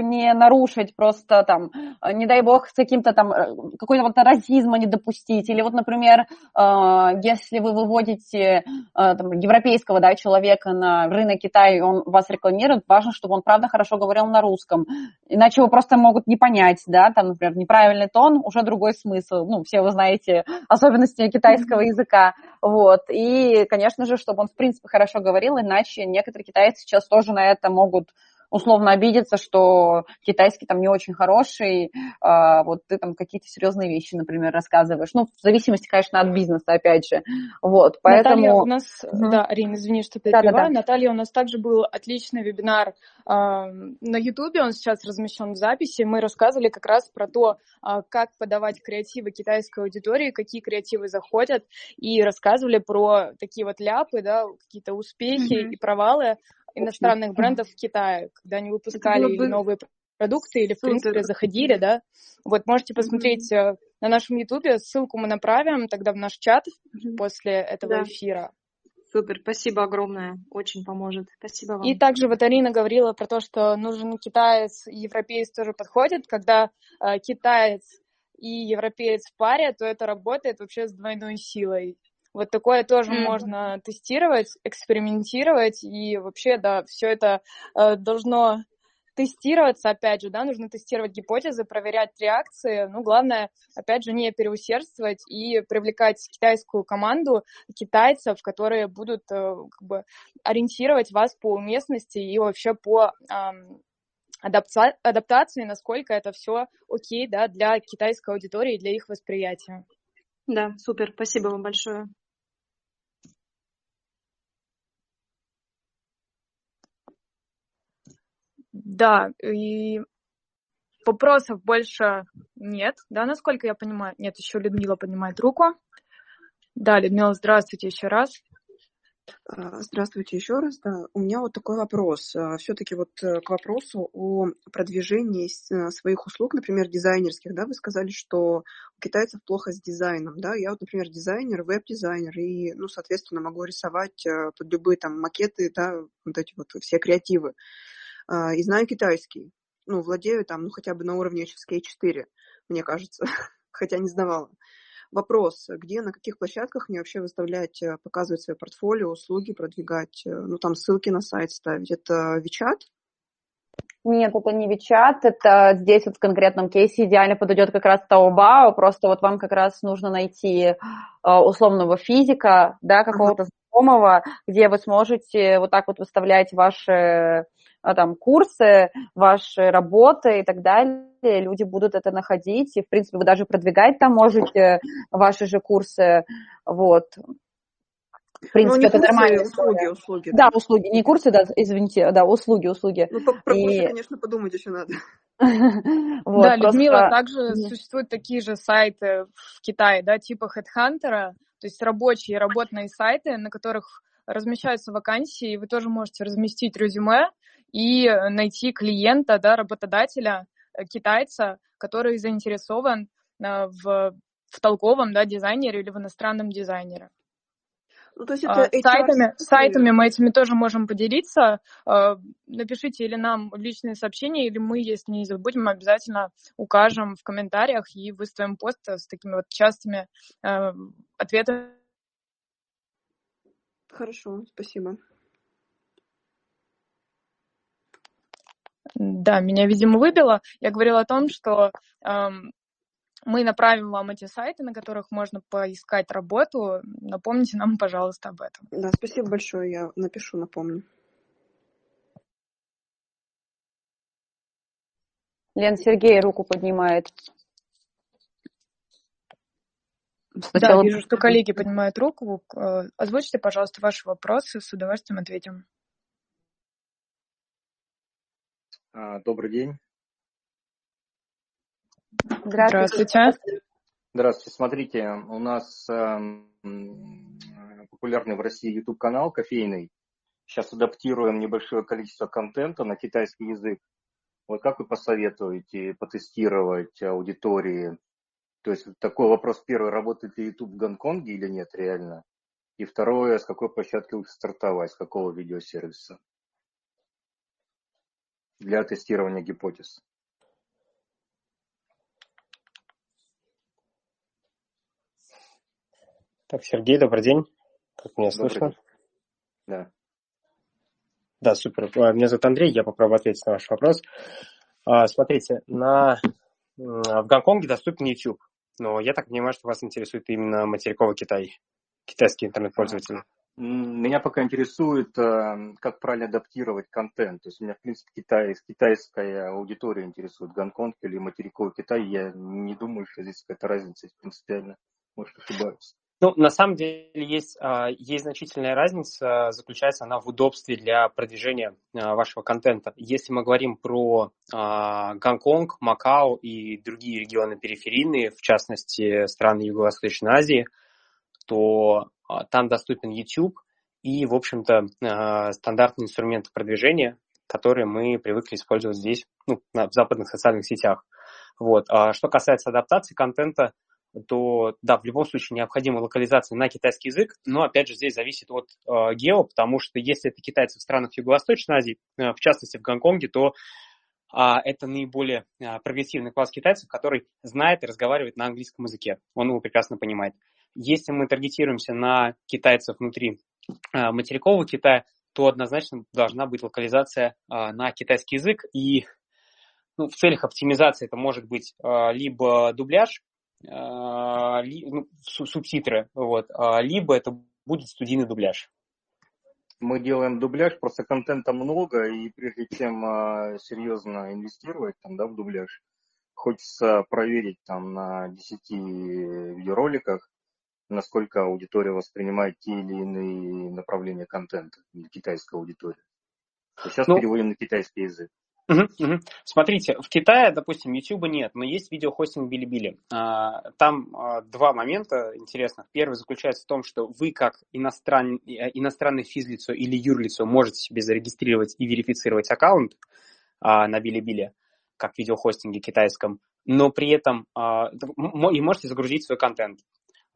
не нарушить, просто там, э, не дай бог, с каким-то там, э, какой-то вот расизма не допустить. Или вот, например, э, если вы выводите там, европейского да, человека на рынок Китая, и он вас рекламирует, важно, чтобы он правда хорошо говорил на русском. Иначе его просто могут не понять, да, там, например, неправильный тон, уже другой смысл. Ну, все вы знаете особенности китайского языка. Вот. И, конечно же, чтобы он, в принципе, хорошо говорил, иначе некоторые китайцы сейчас тоже на это могут условно обидеться, что китайский там не очень хороший, а, вот ты там какие-то серьезные вещи, например, рассказываешь. Ну, в зависимости, конечно, от бизнеса, опять же. Вот, поэтому... Наталья, у нас, угу. да, Арина, извини, что перебиваю. Да, да, да. Наталья, у нас также был отличный вебинар э, на Ютубе, он сейчас размещен в записи. Мы рассказывали как раз про то, э, как подавать креативы китайской аудитории, какие креативы заходят, и рассказывали про такие вот ляпы, да, какие-то успехи угу. и провалы иностранных брендов в Китае, когда они выпускали бы... новые продукты или, в принципе, заходили, да. Вот можете посмотреть mm-hmm. на нашем ютубе, ссылку мы направим тогда в наш чат mm-hmm. после этого да. эфира. Супер, спасибо огромное, очень поможет. Спасибо вам. И также вот Арина говорила про то, что нужен китаец европеец тоже подходит. Когда э, китаец и европеец в паре, то это работает вообще с двойной силой. Вот такое тоже mm-hmm. можно тестировать, экспериментировать, и вообще, да, все это э, должно тестироваться, опять же, да, нужно тестировать гипотезы, проверять реакции. Ну, главное, опять же, не переусердствовать и привлекать китайскую команду китайцев, которые будут э, как бы ориентировать вас по уместности и вообще по эм, адапта- адаптации, насколько это все окей, да, для китайской аудитории и для их восприятия. Да, супер, спасибо вам большое. Да, и вопросов больше нет, да, насколько я понимаю? Нет, еще Людмила поднимает руку. Да, Людмила, здравствуйте еще раз. А, здравствуйте еще раз. Да. У меня вот такой вопрос. А, Все-таки вот э, к вопросу о продвижении э, своих услуг, например, дизайнерских. Да, вы сказали, что у китайцев плохо с дизайном. Да? Я вот, например, дизайнер, веб-дизайнер, и, ну, соответственно, могу рисовать э, под любые там макеты, да, вот эти вот все креативы. А, и знаю китайский. Ну, владею там, ну, хотя бы на уровне HSK 4, мне кажется, хотя не сдавала. Вопрос, где, на каких площадках мне вообще выставлять, э, показывать свое портфолио, услуги продвигать, э, ну, там ссылки на сайт ставить. Это Вичат? Нет, это не Вичат, это здесь вот в конкретном кейсе идеально подойдет как раз Taobao, просто вот вам как раз нужно найти э, условного физика, да, какого-то знакомого, где вы сможете вот так вот выставлять ваши там, курсы, ваши работы и так далее, люди будут это находить, и, в принципе, вы даже продвигать там можете ваши же курсы, вот. В ну, принципе, ну, это нормально. Услуги, услуги. Да, да, услуги, не курсы, да, извините, да, услуги, услуги. Ну, про и... курсы, конечно, подумать еще надо. вот, да, Людмила, также существуют такие же сайты в Китае, да, типа HeadHunter, то есть рабочие работные сайты, на которых размещаются вакансии, и вы тоже можете разместить резюме и найти клиента, да, работодателя, э, китайца, который заинтересован э, в, в толковом да, дизайнере или в иностранном дизайнере. Ну, то есть а, это сайтами, сайтами мы этими тоже можем поделиться. Э, напишите или нам личные сообщения, или мы, если не забудем, обязательно укажем в комментариях и выставим пост с такими вот частыми ответами. Хорошо, спасибо. Да, меня, видимо, выбило. Я говорила о том, что эм, мы направим вам эти сайты, на которых можно поискать работу. Напомните нам, пожалуйста, об этом. Да, спасибо большое. Я напишу, напомню. Лен Сергей руку поднимает. Сначала... Да, вижу, что коллеги поднимают руку. Э, озвучьте, пожалуйста, ваши вопросы, с удовольствием ответим. А, добрый день. Здравствуйте. Здравствуйте. Смотрите, у нас э, популярный в России YouTube-канал кофейный. Сейчас адаптируем небольшое количество контента на китайский язык. Вот как вы посоветуете потестировать аудитории? То есть такой вопрос первый, работает ли YouTube в Гонконге или нет реально? И второе, с какой площадки лучше стартовать, с какого видеосервиса? Для тестирования гипотез. Так, Сергей, добрый день. Как меня Добрый слышно? день. Да. Да, супер. А, Меня зовут Андрей, я попробую ответить на ваш вопрос. А, Смотрите, на, в Гонконге доступен YouTube, но я так понимаю, что вас интересует именно материковый Китай, китайские интернет-пользователи. Меня пока интересует, э, как правильно адаптировать контент. То есть меня, в принципе, Китай, китайская аудитория интересует. Гонконг или материковый Китай. Я не думаю, что здесь какая-то разница принципиально. Может, ошибаюсь. Ну, на самом деле есть, а, есть значительная разница, заключается она в удобстве для продвижения а, вашего контента. Если мы говорим про а, Гонконг, Макао и другие регионы периферийные, в частности страны Юго-Восточной Азии, то там доступен YouTube и, в общем-то, а, стандартные инструменты продвижения, которые мы привыкли использовать здесь, ну, в западных социальных сетях. Вот. А что касается адаптации контента, то да, в любом случае необходима локализация на китайский язык, но опять же здесь зависит от э, гео, потому что если это китайцы в странах Юго-Восточной Азии, э, в частности в Гонконге, то а, это наиболее а, прогрессивный класс китайцев, который знает и разговаривает на английском языке. Он его прекрасно понимает. Если мы таргетируемся на китайцев внутри а, материкового Китая, то однозначно должна быть локализация а, на китайский язык. И ну, в целях оптимизации это может быть а, либо дубляж, ну, су- субтитры, вот, либо это будет студийный дубляж. Мы делаем дубляж, просто контента много, и прежде чем а, серьезно инвестировать там, да, в дубляж, хочется проверить там на 10 видеороликах, насколько аудитория воспринимает те или иные направления контента, или китайская аудитория. То Сейчас Ну, переводим на китайский язык. Мгм, мгм. Смотрите, в Китае, допустим, YouTube нет, но есть видеохостинг Билибили. А, Там а, два момента интересных. Первый заключается в том, что вы как иностран... э, иностранное физлицо или юрлицо можете себе зарегистрировать и верифицировать аккаунт а, на Билибили, как в видеохостинге китайском, но при этом и можете загрузить свой контент.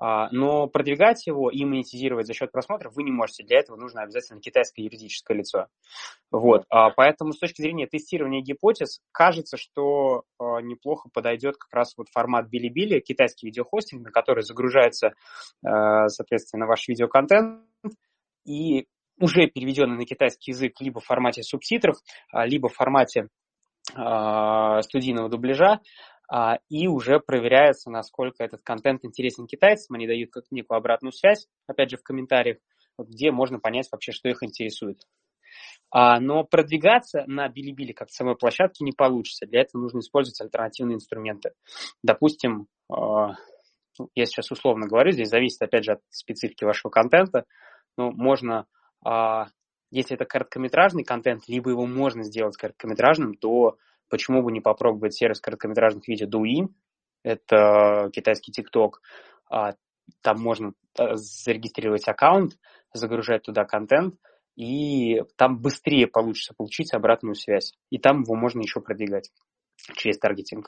А, Но продвигать его и монетизировать за счет просмотров вы не можете. Для этого нужно обязательно китайское юридическое лицо. Вот, а, поэтому с точки зрения тестирования гипотез, кажется, что а, неплохо подойдет как раз вот формат Билибили, китайский видеохостинг, на который загружается, соответственно, ваш видеоконтент, и уже переведенный на китайский язык либо в формате субтитров, либо в формате студийного дубляжа, и уже проверяется, насколько этот контент интересен китайцам, они дают как некую обратную связь, опять же, в комментариях, где можно понять вообще, что их интересует. А, но продвигаться на Билибили как самой площадке не получится. Для этого нужно использовать альтернативные инструменты. Допустим, а, ну, я сейчас условно говорю, здесь зависит опять же от специфики вашего контента, но можно, а, если это короткометражный контент, либо его можно сделать короткометражным, то почему бы не попробовать сервис короткометражных видео Douyin, это китайский TikTok, а, там можно а, зарегистрировать аккаунт, загружать туда контент, и там быстрее получится получить обратную связь. И там его можно еще продвигать через таргетинг.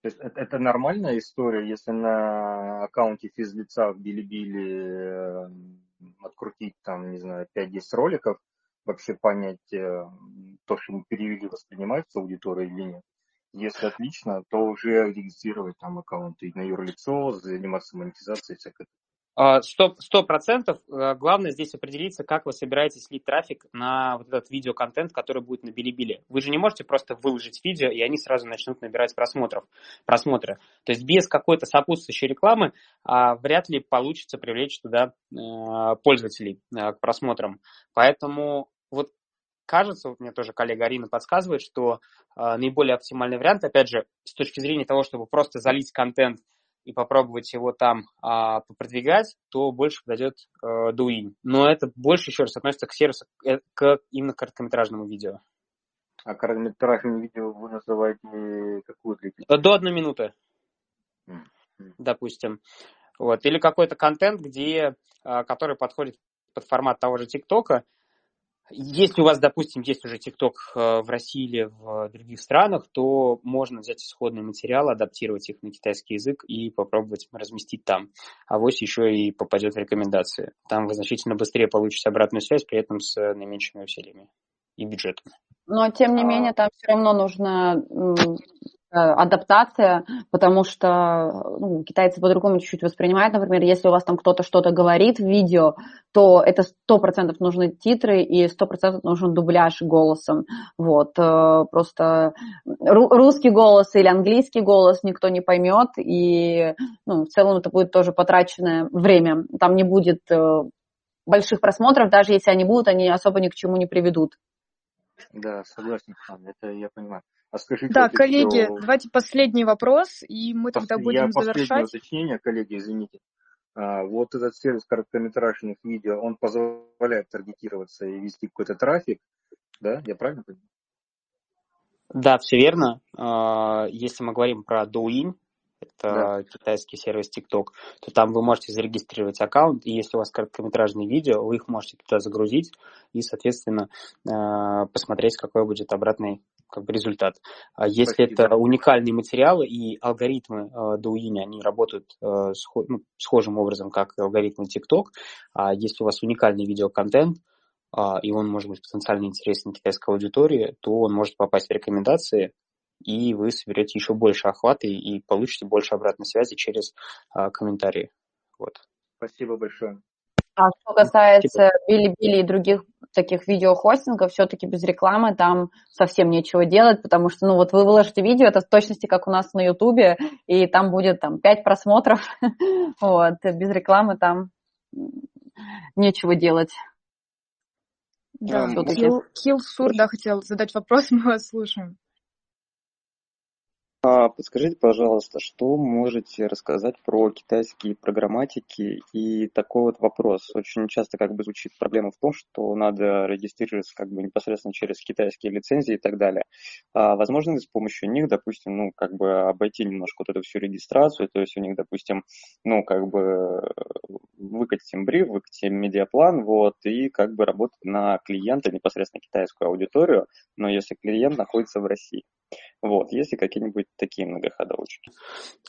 То есть это, это нормальная история, если на аккаунте физлица в Билибили э, открутить там, не знаю, 5-10 роликов, вообще понять, э, то, что мы перевели, воспринимается аудитория или нет. Если отлично, то уже регистрировать там аккаунты на юрлицо, заниматься монетизацией всякой. А, Сто процентов. Э, Главное здесь определиться, как вы собираетесь лить трафик на вот этот видеоконтент, который будет на Билибили. Вы же не можете просто выложить видео, и они сразу начнут набирать просмотров, просмотры. То есть без какой-то сопутствующей рекламы а, вряд ли получится привлечь туда а, пользователей а, к просмотрам. Поэтому вот кажется, вот мне тоже коллега Арина подсказывает, что а, наиболее оптимальный вариант, опять же, с точки зрения того, чтобы просто залить контент и попробовать его там а, продвигать, то больше подойдет э, Douyin. Но это больше еще раз относится к сервису, э, к именно короткометражному видео. А короткометражное видео вы называете какую длительность? До одной минуты, допустим. Вот. Или какой-то контент, где, который подходит под формат того же ТикТока, если у вас, допустим, есть уже ТикТок э, в России или в других странах, то можно взять исходные материалы, адаптировать их на китайский язык и попробовать разместить там. А вот еще и попадет в рекомендации. Там вы значительно быстрее получите обратную связь, при этом с наименьшими усилиями и бюджетом. Но, тем не а менее, там все равно нужно адаптация, потому что ну, китайцы по-другому чуть-чуть воспринимают. Например, если у вас там кто-то что-то говорит в видео, то это сто процентов нужны титры и сто процентов нужен дубляж голосом. Вот. Э, просто русский голос или английский голос никто не поймет, и ну, в целом это будет тоже потраченное время. Там не будет э, больших просмотров, даже если они будут, они особо ни к чему не приведут. Да, согласен с это я понимаю. А скажите, да, коллеги, еще... давайте последний вопрос, и мы Пос... тогда будем я завершать. Последнее уточнение, коллеги, извините. А, вот этот сервис короткометражных видео, он позволяет таргетироваться и вести какой-то трафик, да? Я правильно понимаю? Да, все верно. А, если мы говорим про Douyin, это да. китайский сервис TikTok, то там вы можете зарегистрировать аккаунт, и если у вас короткометражные видео, вы их можете туда загрузить и, соответственно, а, посмотреть, какой будет обратный как бы результат. А если Спасибо. это уникальные материалы и алгоритмы э, Douyin, они работают э, ну, схожим образом, как и алгоритмы TikTok, а если у вас уникальный видеоконтент, э, и он может быть потенциально интересен китайской аудитории, то он может попасть в рекомендации, и вы соберете еще больше охвата и, и получите больше обратной связи через э, комментарии. Вот. Спасибо большое. А что касается Билибили и других таких видеохостингов, все-таки без рекламы там совсем нечего делать, потому что, ну, вот вы выложите видео, это в точности как у нас на Ютубе, и там будет там 5 просмотров, вот, без рекламы там нечего делать. Да, Килл Сур, да, хотел задать вопрос, мы вас слушаем. А подскажите, пожалуйста, что можете рассказать про китайские программатики и такой вот вопрос. Очень часто как бы звучит проблема в том, что надо регистрироваться как бы непосредственно через китайские лицензии и так далее. А возможно ли с помощью них, допустим, ну, как бы обойти немножко вот эту всю регистрацию, то есть у них, допустим, ну, как бы выкатить им бриф, выкатить медиаплан, вот, и как бы работать на клиента, непосредственно китайскую аудиторию, но если клиент находится в России. Вот, есть ли какие-нибудь такие многоходовочки?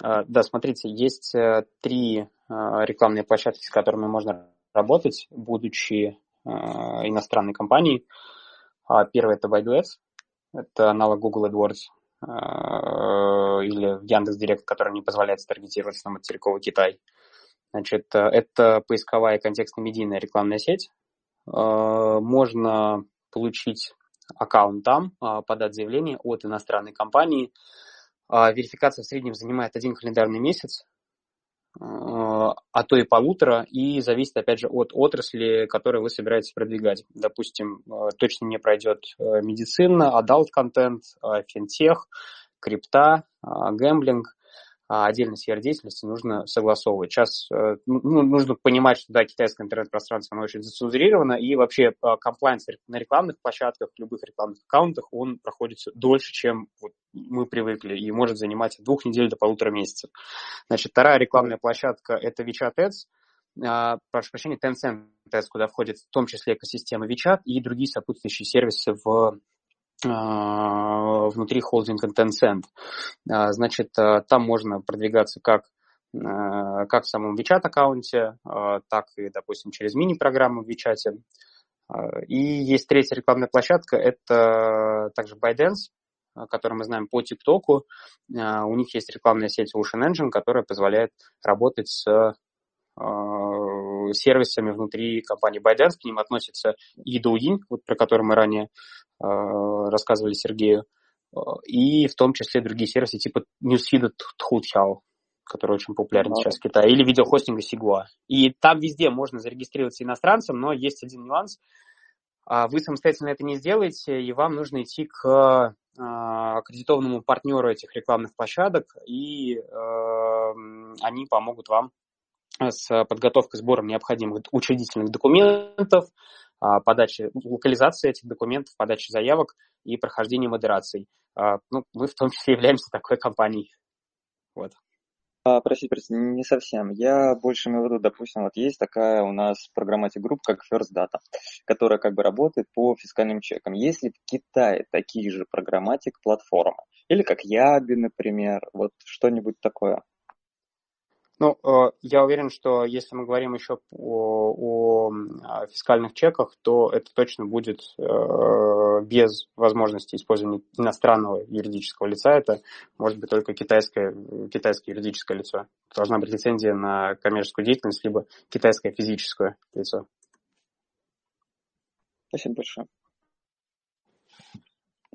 А, да, смотрите, есть э, три а, рекламные площадки, с которыми можно работать, будучи а, иностранной компанией. Первый это Ads, это аналог Google AdWords или Яндекс.Директ, который не позволяет таргетироваться на материковый Китай. Значит, э, это поисковая контекстно-медийная рекламная сеть. Можно получить аккаунт там, а, подать заявление от иностранной компании. А, верификация в среднем занимает один календарный месяц, а, а то и полутора, и зависит, опять же, от отрасли, которую вы собираетесь продвигать. Допустим, точно не пройдет э, медицина, adult content, финтех, крипта, gambling а отдельно сфер деятельности нужно согласовывать. Сейчас э, ну, ну, нужно понимать, что да, китайское интернет-пространство, оно очень зацензурировано, и вообще комплайнс на рекламных площадках, любых рекламных аккаунтах, он проходит дольше, чем вот мы привыкли, и может занимать от двух недель до полутора месяцев. Значит, вторая рекламная площадка – это WeChat Ads, а, прошу прощения, Tencent Ads, куда входит в том числе экосистема WeChat и другие сопутствующие сервисы в а, внутри холдинга Tencent. А, значит, а, там можно продвигаться как как в самом WeChat аккаунте, так и, допустим, через мини-программу в WeChat. И есть третья рекламная площадка, это также ByteDance, который мы знаем по ТикТоку. У них есть рекламная сеть Ocean Engine, которая позволяет работать с сервисами внутри компании ByteDance. К ним относится и Douyin, вот про который мы ранее Э, рассказывали Сергею, э, и в том числе другие сервисы типа Newsfeed Tхутхяо, который очень популярен сейчас в Китае, или видеохостинга Sigua. И там везде можно зарегистрироваться иностранцем, но есть один нюанс. А вы самостоятельно это не сделаете, и вам нужно идти к э, аккредитованному партнеру этих рекламных площадок, и э, они помогут вам с подготовкой сбором необходимых учредительных документов, подачи, локализации этих документов, подачи заявок и прохождения модераций. Ну, мы в том числе являемся такой компанией. Вот. А, простите, простите, не совсем. Я больше имею в виду, допустим, вот есть такая у нас программатик групп, как First Data, которая как бы работает по фискальным чекам. Есть ли в Китае такие же программатик платформы? Или как Яби, например, вот что-нибудь такое? Ну, э, я уверен, что если мы говорим еще о, о фискальных чеках, то это точно будет э, без возможности использования иностранного юридического лица. Это может быть только китайское, китайское юридическое лицо. Должна быть лицензия на коммерческую деятельность, либо китайское физическое лицо. Спасибо большое.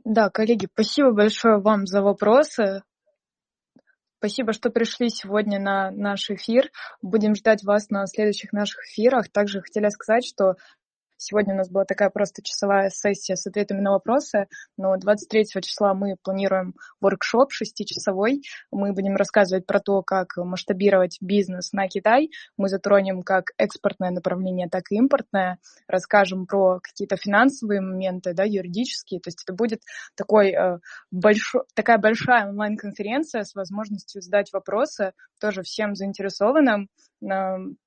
Да, коллеги, спасибо большое вам за вопросы. Спасибо, что пришли сегодня на наш эфир. Будем ждать вас на следующих наших эфирах. Также хотели сказать, что Сегодня у нас была такая просто часовая сессия с ответами на вопросы, но 23 числа мы планируем воркшоп шестичасовой. Мы будем рассказывать про то, как масштабировать бизнес на Китай. Мы затронем как экспортное направление, так и импортное. Расскажем про какие-то финансовые моменты, да, юридические. То есть это будет такой, э, большой, такая большая онлайн-конференция с возможностью задать вопросы тоже всем заинтересованным.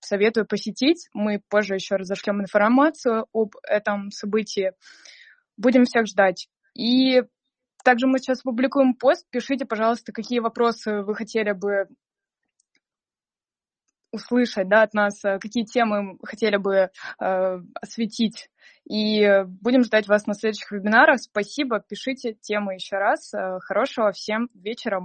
Советую посетить. Мы позже еще разошлем информацию об этом событии. Будем всех ждать. И также мы сейчас публикуем пост. Пишите, пожалуйста, какие вопросы вы хотели бы услышать да, от нас, какие темы хотели бы э, осветить. И будем ждать вас на следующих вебинарах. Спасибо, пишите темы еще раз. Хорошего всем вечера.